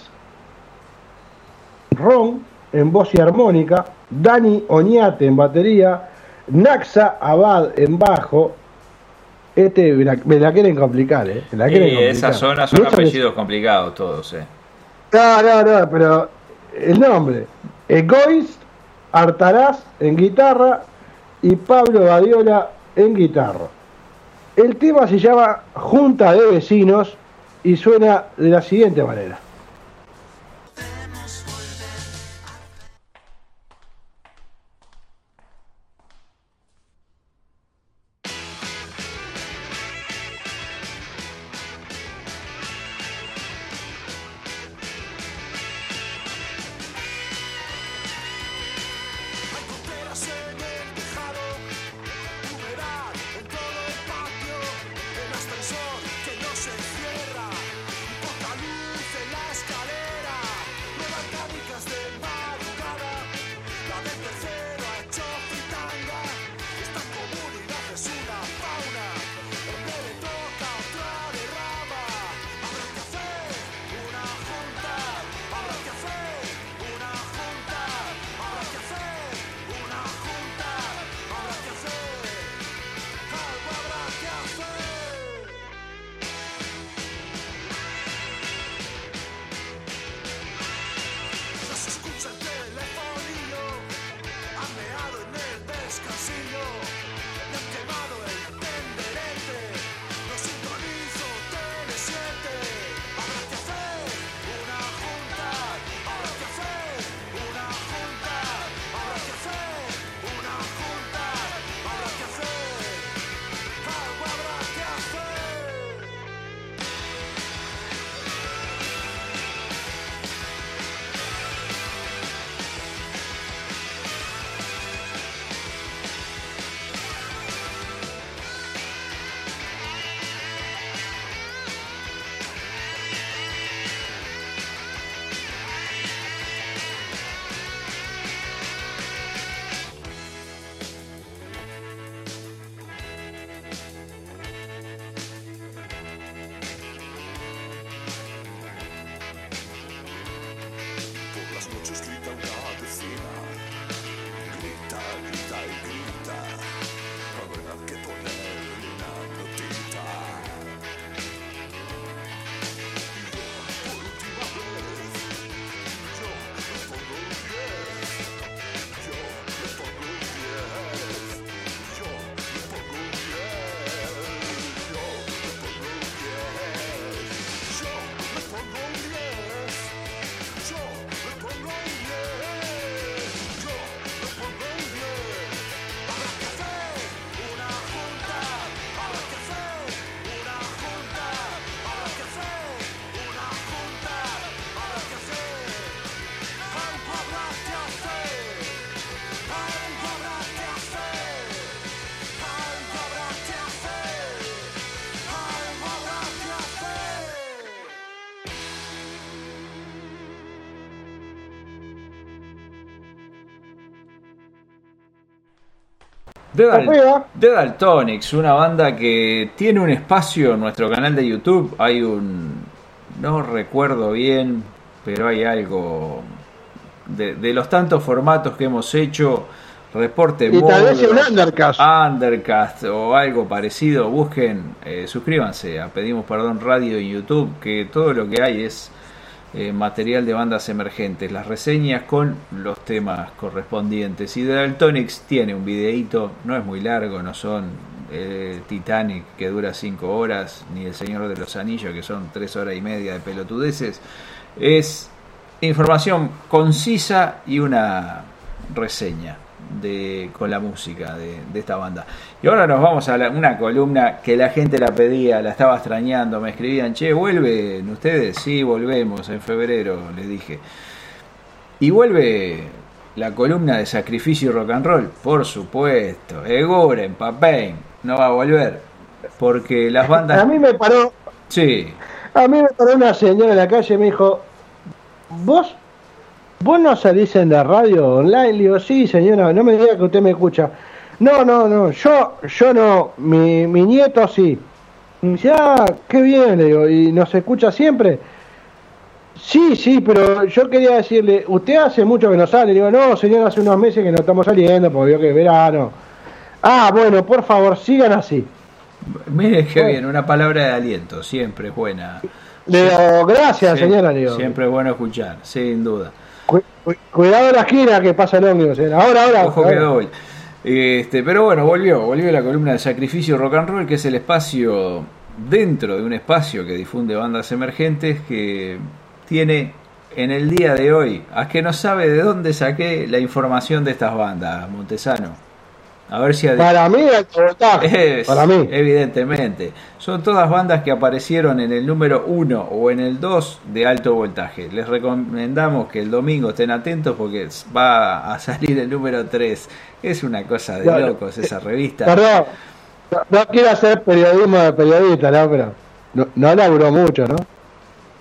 Ron en voz y armónica, Dani Oñate en batería, Naxa Abad en bajo. Este me la, me la quieren complicar, ¿eh? Me la quieren Y complicar. esas zonas son apellidos complicados todos, eh. No, no, no, pero el nombre. Egoist Artaraz en guitarra y Pablo Badiola en guitarra. El tema se llama Junta de Vecinos y suena de la siguiente manera. The, Dal-. The Daltonics, una banda que tiene un espacio en nuestro canal de YouTube. Hay un. No recuerdo bien, pero hay algo. De, de los tantos formatos que hemos hecho, reporte Y tal vez un undercast. Undercast o algo parecido, busquen, eh, suscríbanse a Pedimos Perdón Radio en YouTube, que todo lo que hay es eh, material de bandas emergentes, las reseñas con los temas correspondientes. Y Daltonics tiene un videíto, no es muy largo, no son eh, Titanic que dura 5 horas, ni El Señor de los Anillos que son 3 horas y media de pelotudeces. Es información concisa y una reseña de, con la música de, de esta banda. Y ahora nos vamos a la- una columna que la gente la pedía, la estaba extrañando, me escribían, che, ¿vuelven ustedes? Sí, volvemos en febrero, les dije. Y vuelve la columna de sacrificio y rock and roll, por supuesto. Eguren, Papain, no va a volver. Porque las A bandas. mí me paró, Sí, a mí me paró una señora en la calle y me dijo, ¿vos, vos no salís en la radio online? Le digo, sí, señora, no me diga que usted me escucha. No, no, no, yo, yo no, mi, mi nieto sí. Y me dice, ah, qué bien, le digo, ¿y nos escucha siempre? Sí, sí, pero yo quería decirle, usted hace mucho que no sale. Le digo, no, señor, hace unos meses que no estamos saliendo porque vio que es verano. Ah, bueno, por favor, sigan así. mire qué bien, una palabra de aliento, siempre es buena. Le digo, gracias, Sí, señora, le digo. Siempre es bueno escuchar, sin duda. Cu- cu- cuidado en la esquina que pasa el ómnibus. eh. Ahora, ahora. Ojo que ahora. doy. Este, pero bueno, volvió, volvió la columna de Sacrificio Rock and Roll, que es el espacio dentro de un espacio que difunde bandas emergentes que tiene en el día de hoy, a que no sabe de dónde saqué la información de estas bandas, Montesano. A ver si adi- Para mí, alto voltaje. es, Para mí. evidentemente. Son todas bandas que aparecieron en el número 1 o en el 2 de alto voltaje. Les recomendamos que el domingo estén atentos porque va a salir el número 3. Es una cosa de locos esa revista. Perdón. No, no quiero hacer periodismo de periodista, ¿no? Pero no, no laburó mucho, ¿no?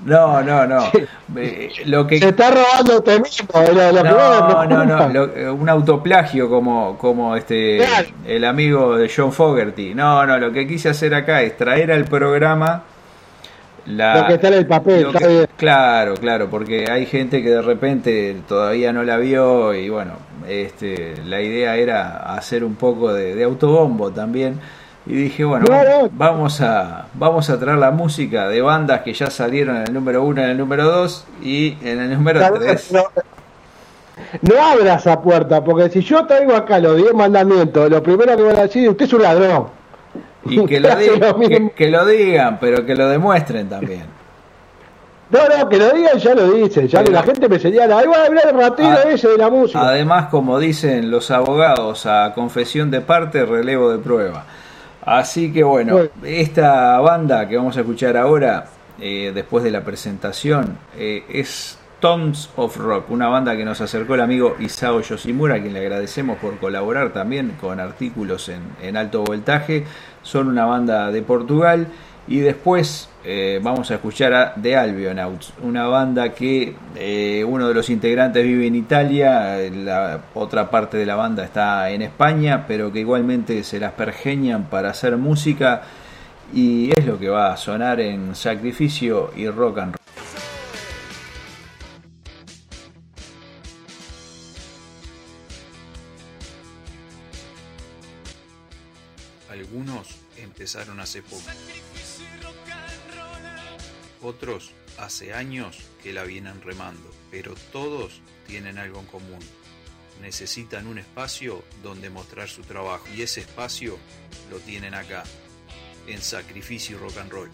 No, no, no. Eh, Lo que Se está robando usted mismo. Lo que No, no, no, lo- eh, un autoplagio como, como este el amigo de John Fogerty. No, no, lo que quise hacer acá es traer al programa la, Lo que está en el papel, está que- claro, claro, porque hay gente que de repente todavía no la vio y bueno, este, la idea era hacer un poco de, de autobombo también. Y dije, bueno, vamos a vamos a traer la música de bandas que ya salieron en el número 1, en el número 2 y en el número Claro, 3. No, no abra esa puerta, porque si yo traigo acá los 10 mandamientos, lo primero que van a decir, usted es un ladrón. Y que lo, mismo. que, que lo digan, pero que lo demuestren también. No, no, que lo digan ya lo dicen. Ya que la gente me señala, ahí va a hablar el ratero ese de la música. Además, como dicen los abogados, a confesión de parte, relevo de prueba. Así que bueno, Bueno. esta banda que vamos a escuchar ahora, eh, después de la presentación, eh, es Tons of Rock, una banda que nos acercó el amigo Isao Yoshimura, a quien le agradecemos por colaborar también con artículos en, en alto voltaje. Son una banda de Portugal. Y después eh, vamos a escuchar a The Albionauts, una banda que eh, uno de los integrantes vive en Italia, la otra parte de la banda está en España, pero que igualmente se las pergeñan para hacer música y es lo que va a sonar en Sacrificio y Rock and Roll. Algunos empezaron hace poco. Otros hace años que la vienen remando, pero todos tienen algo en común. Necesitan un espacio donde mostrar su trabajo y ese espacio lo tienen acá, en Sacrificio Rock and Roll.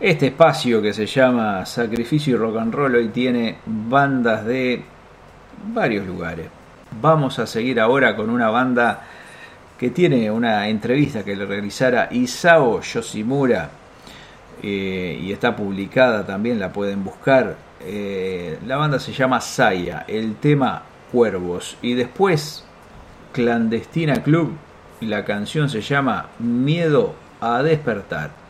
Este espacio que se llama Sacrificio y Rock and Roll hoy tiene bandas de varios lugares. Vamos a seguir ahora con una banda que tiene una entrevista que le realizara Isao Yoshimura eh, y está publicada también, la pueden buscar. Eh, la banda se llama Saya, el tema Cuervos y después Clandestina Club la canción se llama Miedo a despertar.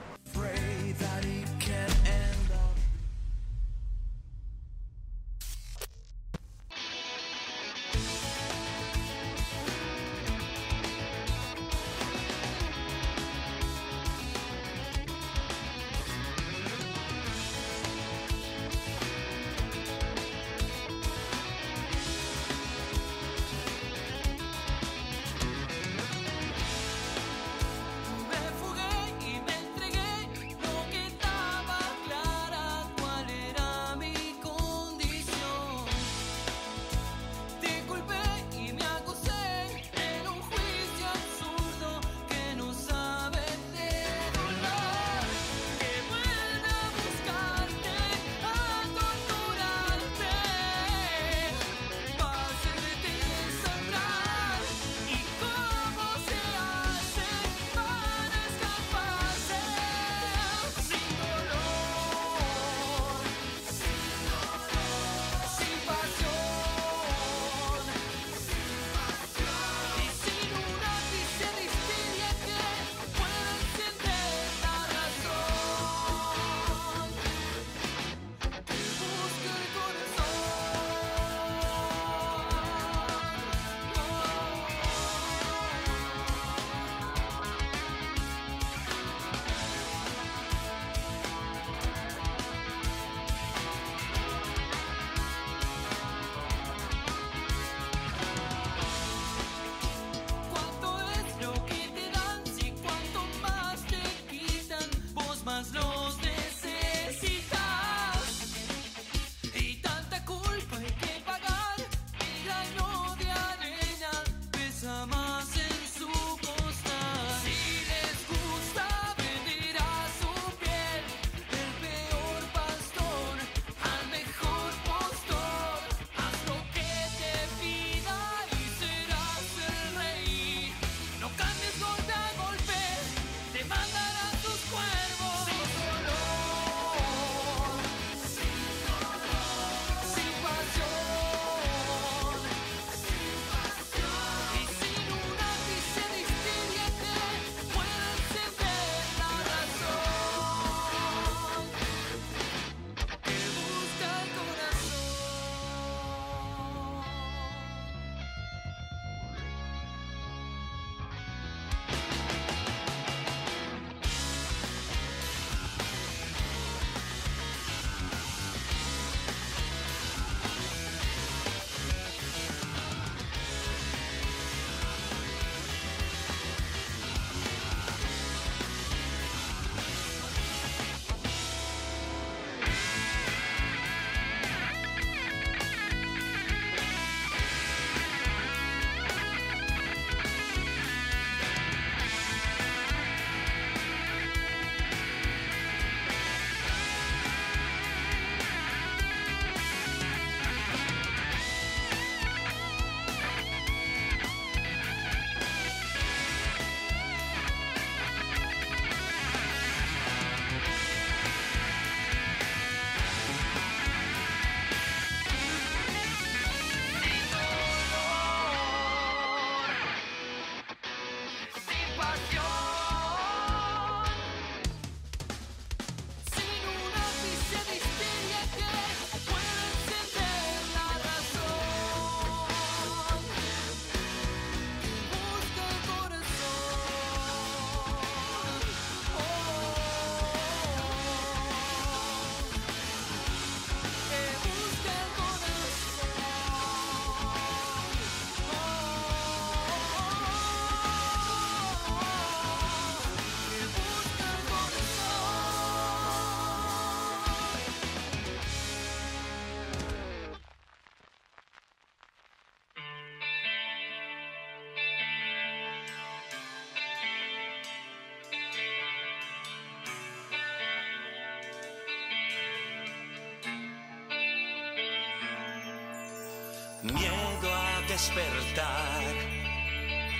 Despertar,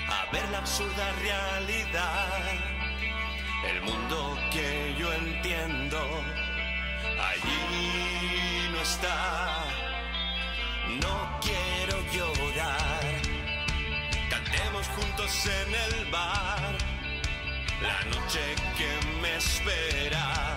a ver la absurda realidad. El mundo que yo entiendo, allí no está. No quiero llorar, cantemos juntos en el bar. La noche que me espera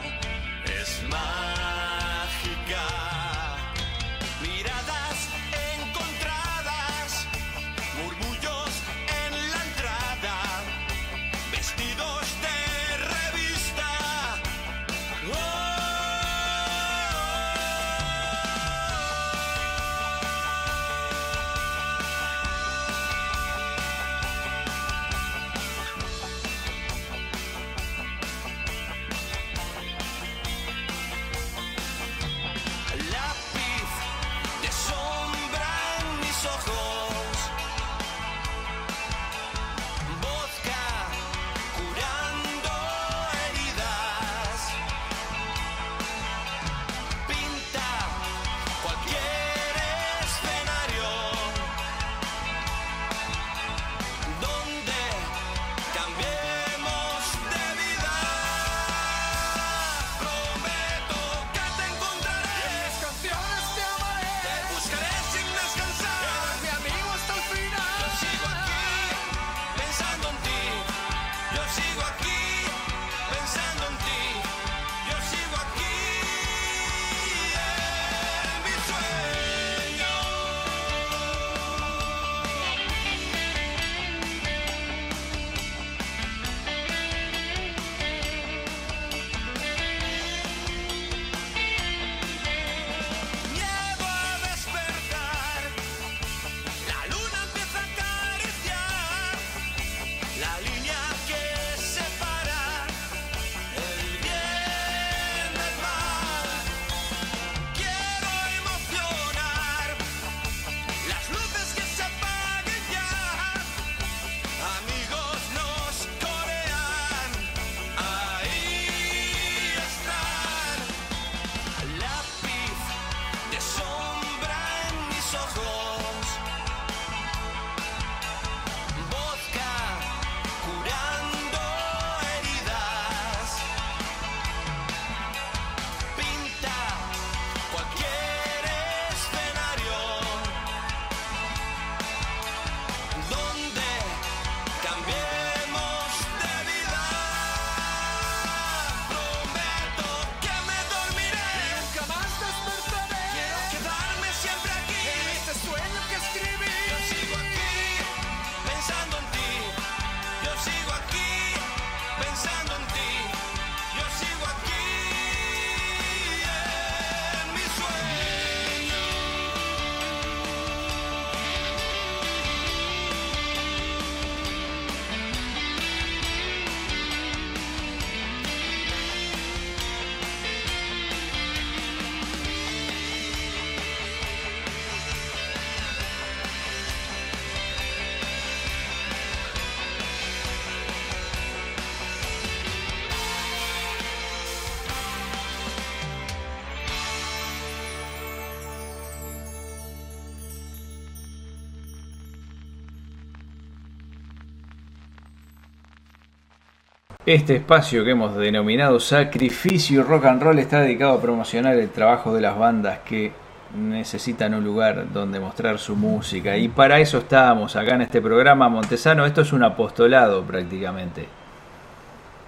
Este espacio que hemos denominado Sacrificio Rock and Roll está dedicado a promocionar el trabajo de las bandas que necesitan un lugar donde mostrar su música. Y para eso estábamos acá en este programa Montesano. Esto es un apostolado prácticamente.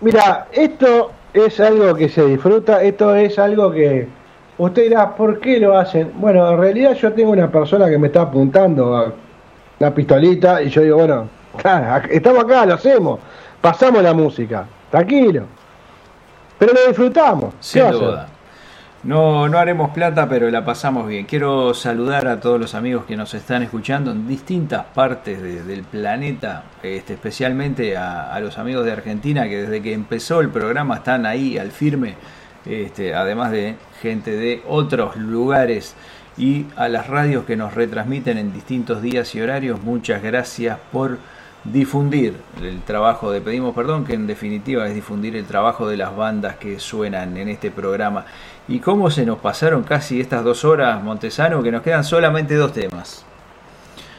Mira, esto es algo que se disfruta, esto es algo que usted dirá, ¿por qué lo hacen? Bueno, en realidad yo tengo una persona que me está apuntando a la pistolita y yo digo, bueno, estamos acá, lo hacemos, pasamos la música, tranquilo. Pero lo disfrutamos. ¿qué Sin duda. No, no haremos plata, pero la pasamos bien. Quiero saludar a todos los amigos que nos están escuchando en distintas partes de- del planeta, este, especialmente a, a los amigos de Argentina que desde que empezó el programa están ahí al firme, este, además de gente de otros lugares y a las radios que nos retransmiten en distintos días y horarios. Muchas gracias por difundir el trabajo de Pedimos Perdón, que en definitiva es difundir el trabajo de las bandas que suenan en este programa. Y cómo se nos pasaron casi estas dos horas, Montesano, que nos quedan solamente dos temas.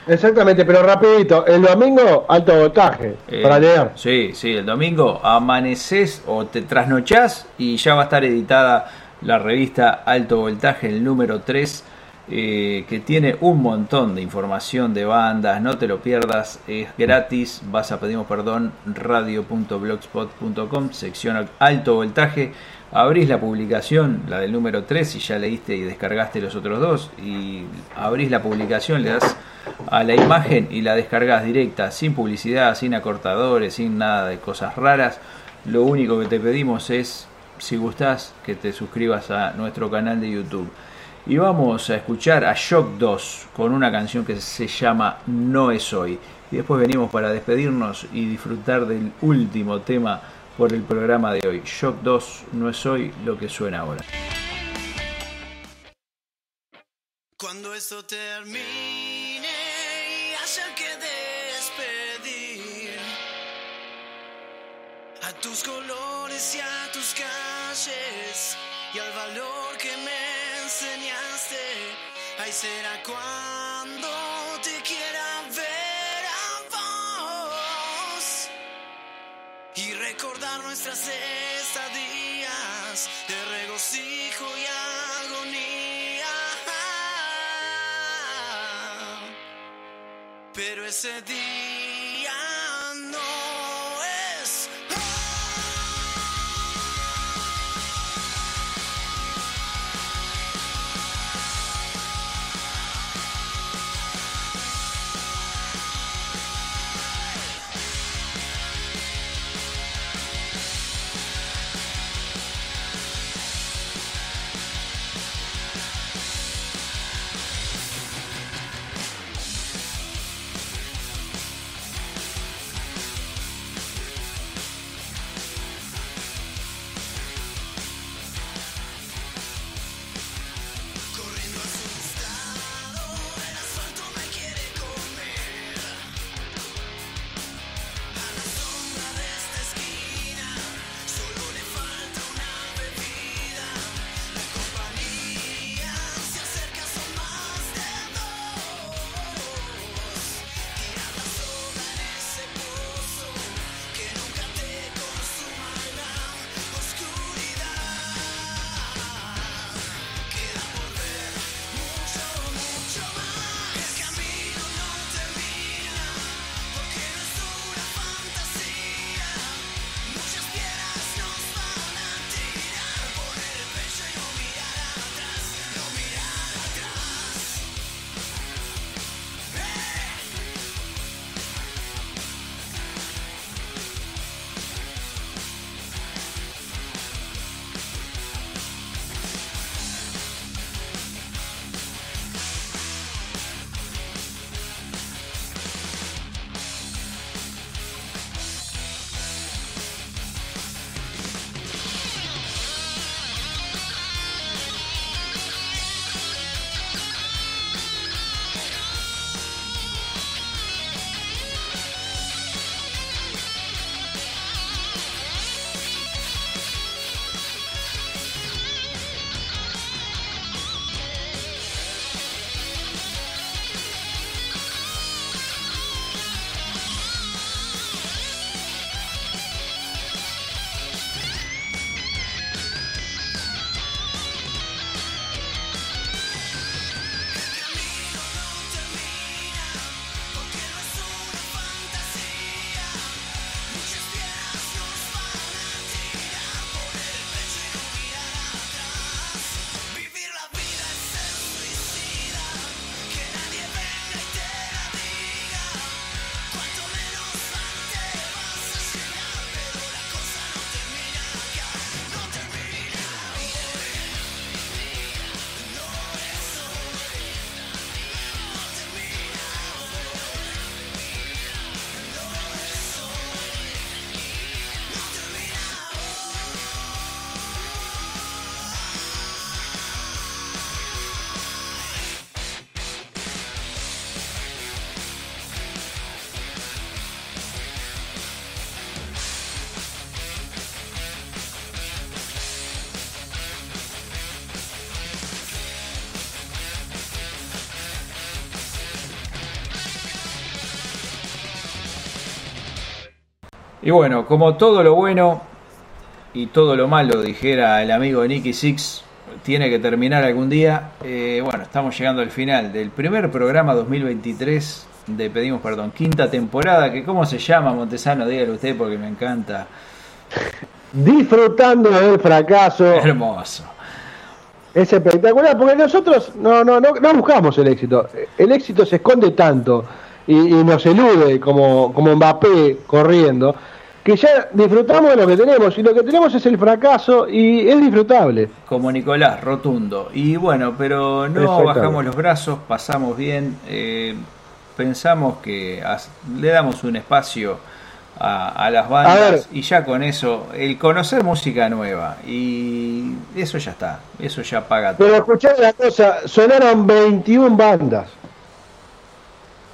Exactamente, pero rapidito, el domingo alto voltaje, Eh, para leer. Sí, sí, el domingo amaneces o te trasnochás y ya va a estar editada la revista Alto Voltaje, el número 3, eh, que tiene un montón de información de bandas, no te lo pierdas, es gratis, vas a pedimos perdón, radio.blogspot.com, sección Alto Voltaje, abrís la publicación, la del número 3, y ya leíste y descargaste los otros dos, y abrís la publicación, le das a la imagen y la descargas directa, sin publicidad, sin acortadores, sin nada de cosas raras. Lo único que te pedimos es, si gustás, que te suscribas a nuestro canal de YouTube. Y vamos a escuchar a Shock 2 con una canción que se llama No es hoy. Y después venimos para despedirnos y disfrutar del último tema por el programa de hoy. Shock 2 no es hoy lo que suena ahora. Cuando esto termine y haya que despedir a tus colores y a tus calles y al valor que me enseñaste, ahí será cuando te quiera ver a vos y recordar nuestras estadías de regocijo y agonía. Pero ese día Y bueno, como todo lo bueno y todo lo malo, dijera el amigo Nicky Six, tiene que terminar algún día. eh, bueno, estamos llegando al final del primer programa 2023 de Pedimos Perdón, quinta temporada, que cómo se llama, Montesano, dígale usted porque me encanta. Disfrutando del fracaso. Hermoso. Es espectacular, porque nosotros no, no, no, no buscamos el éxito. El éxito se esconde tanto y, y nos elude como, como Mbappé corriendo, que ya disfrutamos de lo que tenemos. Y lo que tenemos es el fracaso y es disfrutable. como Nicolás, rotundo. Y bueno, pero no bajamos los brazos, pasamos bien, eh, pensamos que le damos un espacio a, a las bandas y ya con eso, el conocer música nueva y eso ya está, eso ya paga todo. Pero escuchad la cosa, sonaron 21 bandas.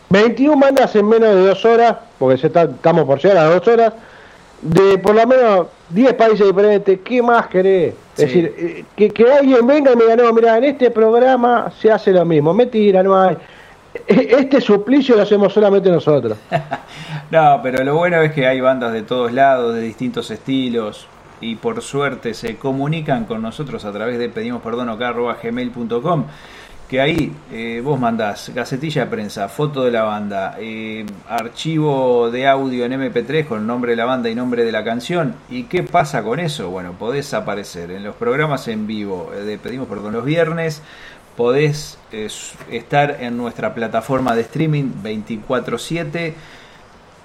21 bandas en menos de dos horas, porque se está- estamos por llegar a dos horas, de por lo menos 10 países diferentes. ¿Qué más querés? Sí. Es decir, eh, que, que alguien venga y me diga, no, mira, en este programa se hace lo mismo. Mentira, no hay. E- Este suplicio lo hacemos solamente nosotros. No, pero lo bueno es que hay bandas de todos lados, de distintos estilos, y por suerte se comunican con nosotros a través de pedimosperdón.gmail.com que ahí eh, vos mandás gacetilla de prensa, foto de la banda, eh, archivo de audio en MP3 con nombre de la banda y nombre de la canción. ¿Y qué pasa con eso? Bueno, podés aparecer en los programas en vivo eh, de Pedimos Perdón los viernes, podés eh, estar en nuestra plataforma de streaming 24/7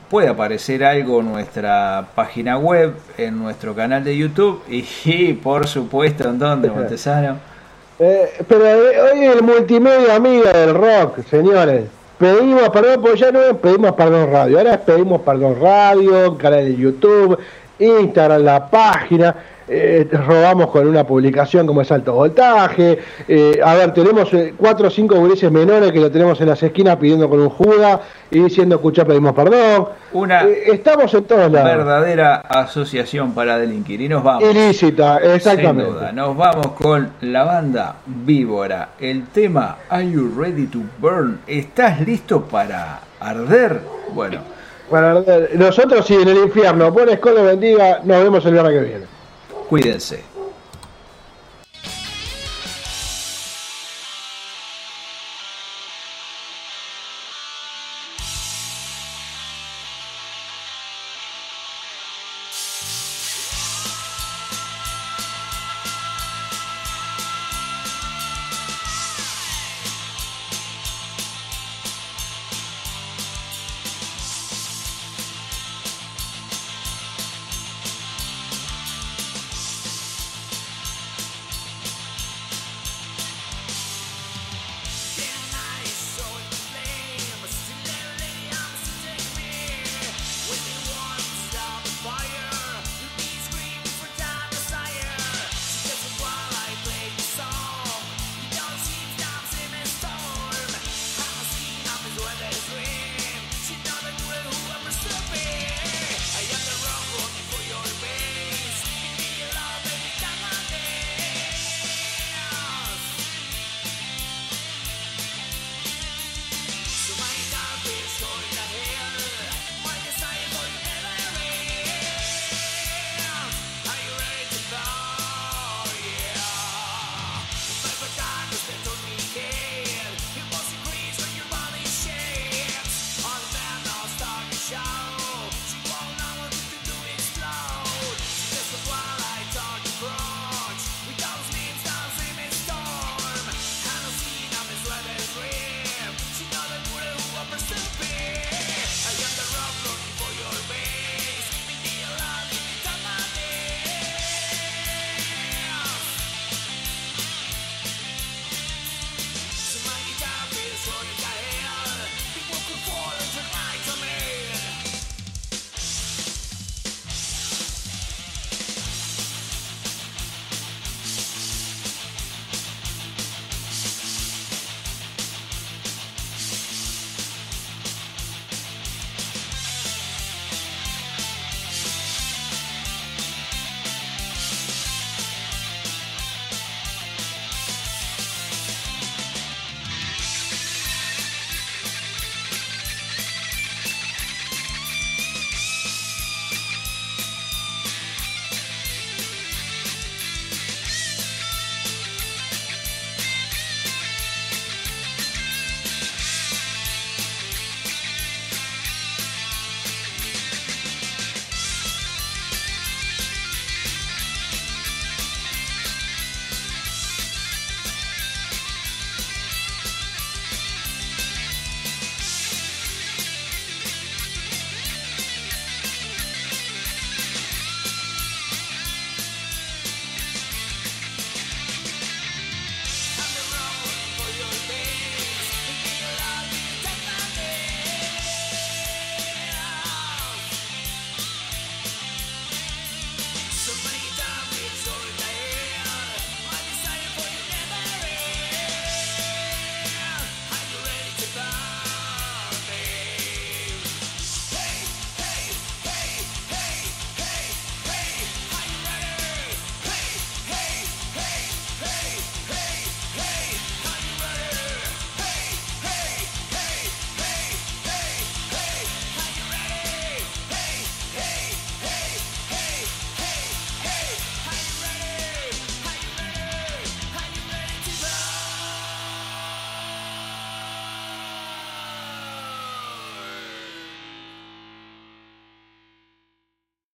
puede aparecer algo en nuestra página web, en nuestro canal de YouTube y, por supuesto en donde Montesano. Eh, pero eh, hoy el multimedia amiga del rock, señores. Pedimos perdón, porque ya no es pedimos perdón radio, ahora es pedimos perdón radio, canal de YouTube, Instagram, la página. Eh, robamos con una publicación como es alto voltaje. eh, a ver, tenemos eh, cuatro o cinco gurises menores que lo tenemos en las esquinas pidiendo con un juda y diciendo escucha pedimos perdón. Una Eh, estamos en todos lados. verdadera asociación para delinquir y nos vamos. Ilícita, Sin exactamente. duda, nos vamos con la banda Víbora. El tema Are You Ready to Burn? ¿Estás listo para arder? Bueno, Para nosotros sí, en el infierno. Por escuela bendiga, nos vemos el viernes que viene. Cuídense.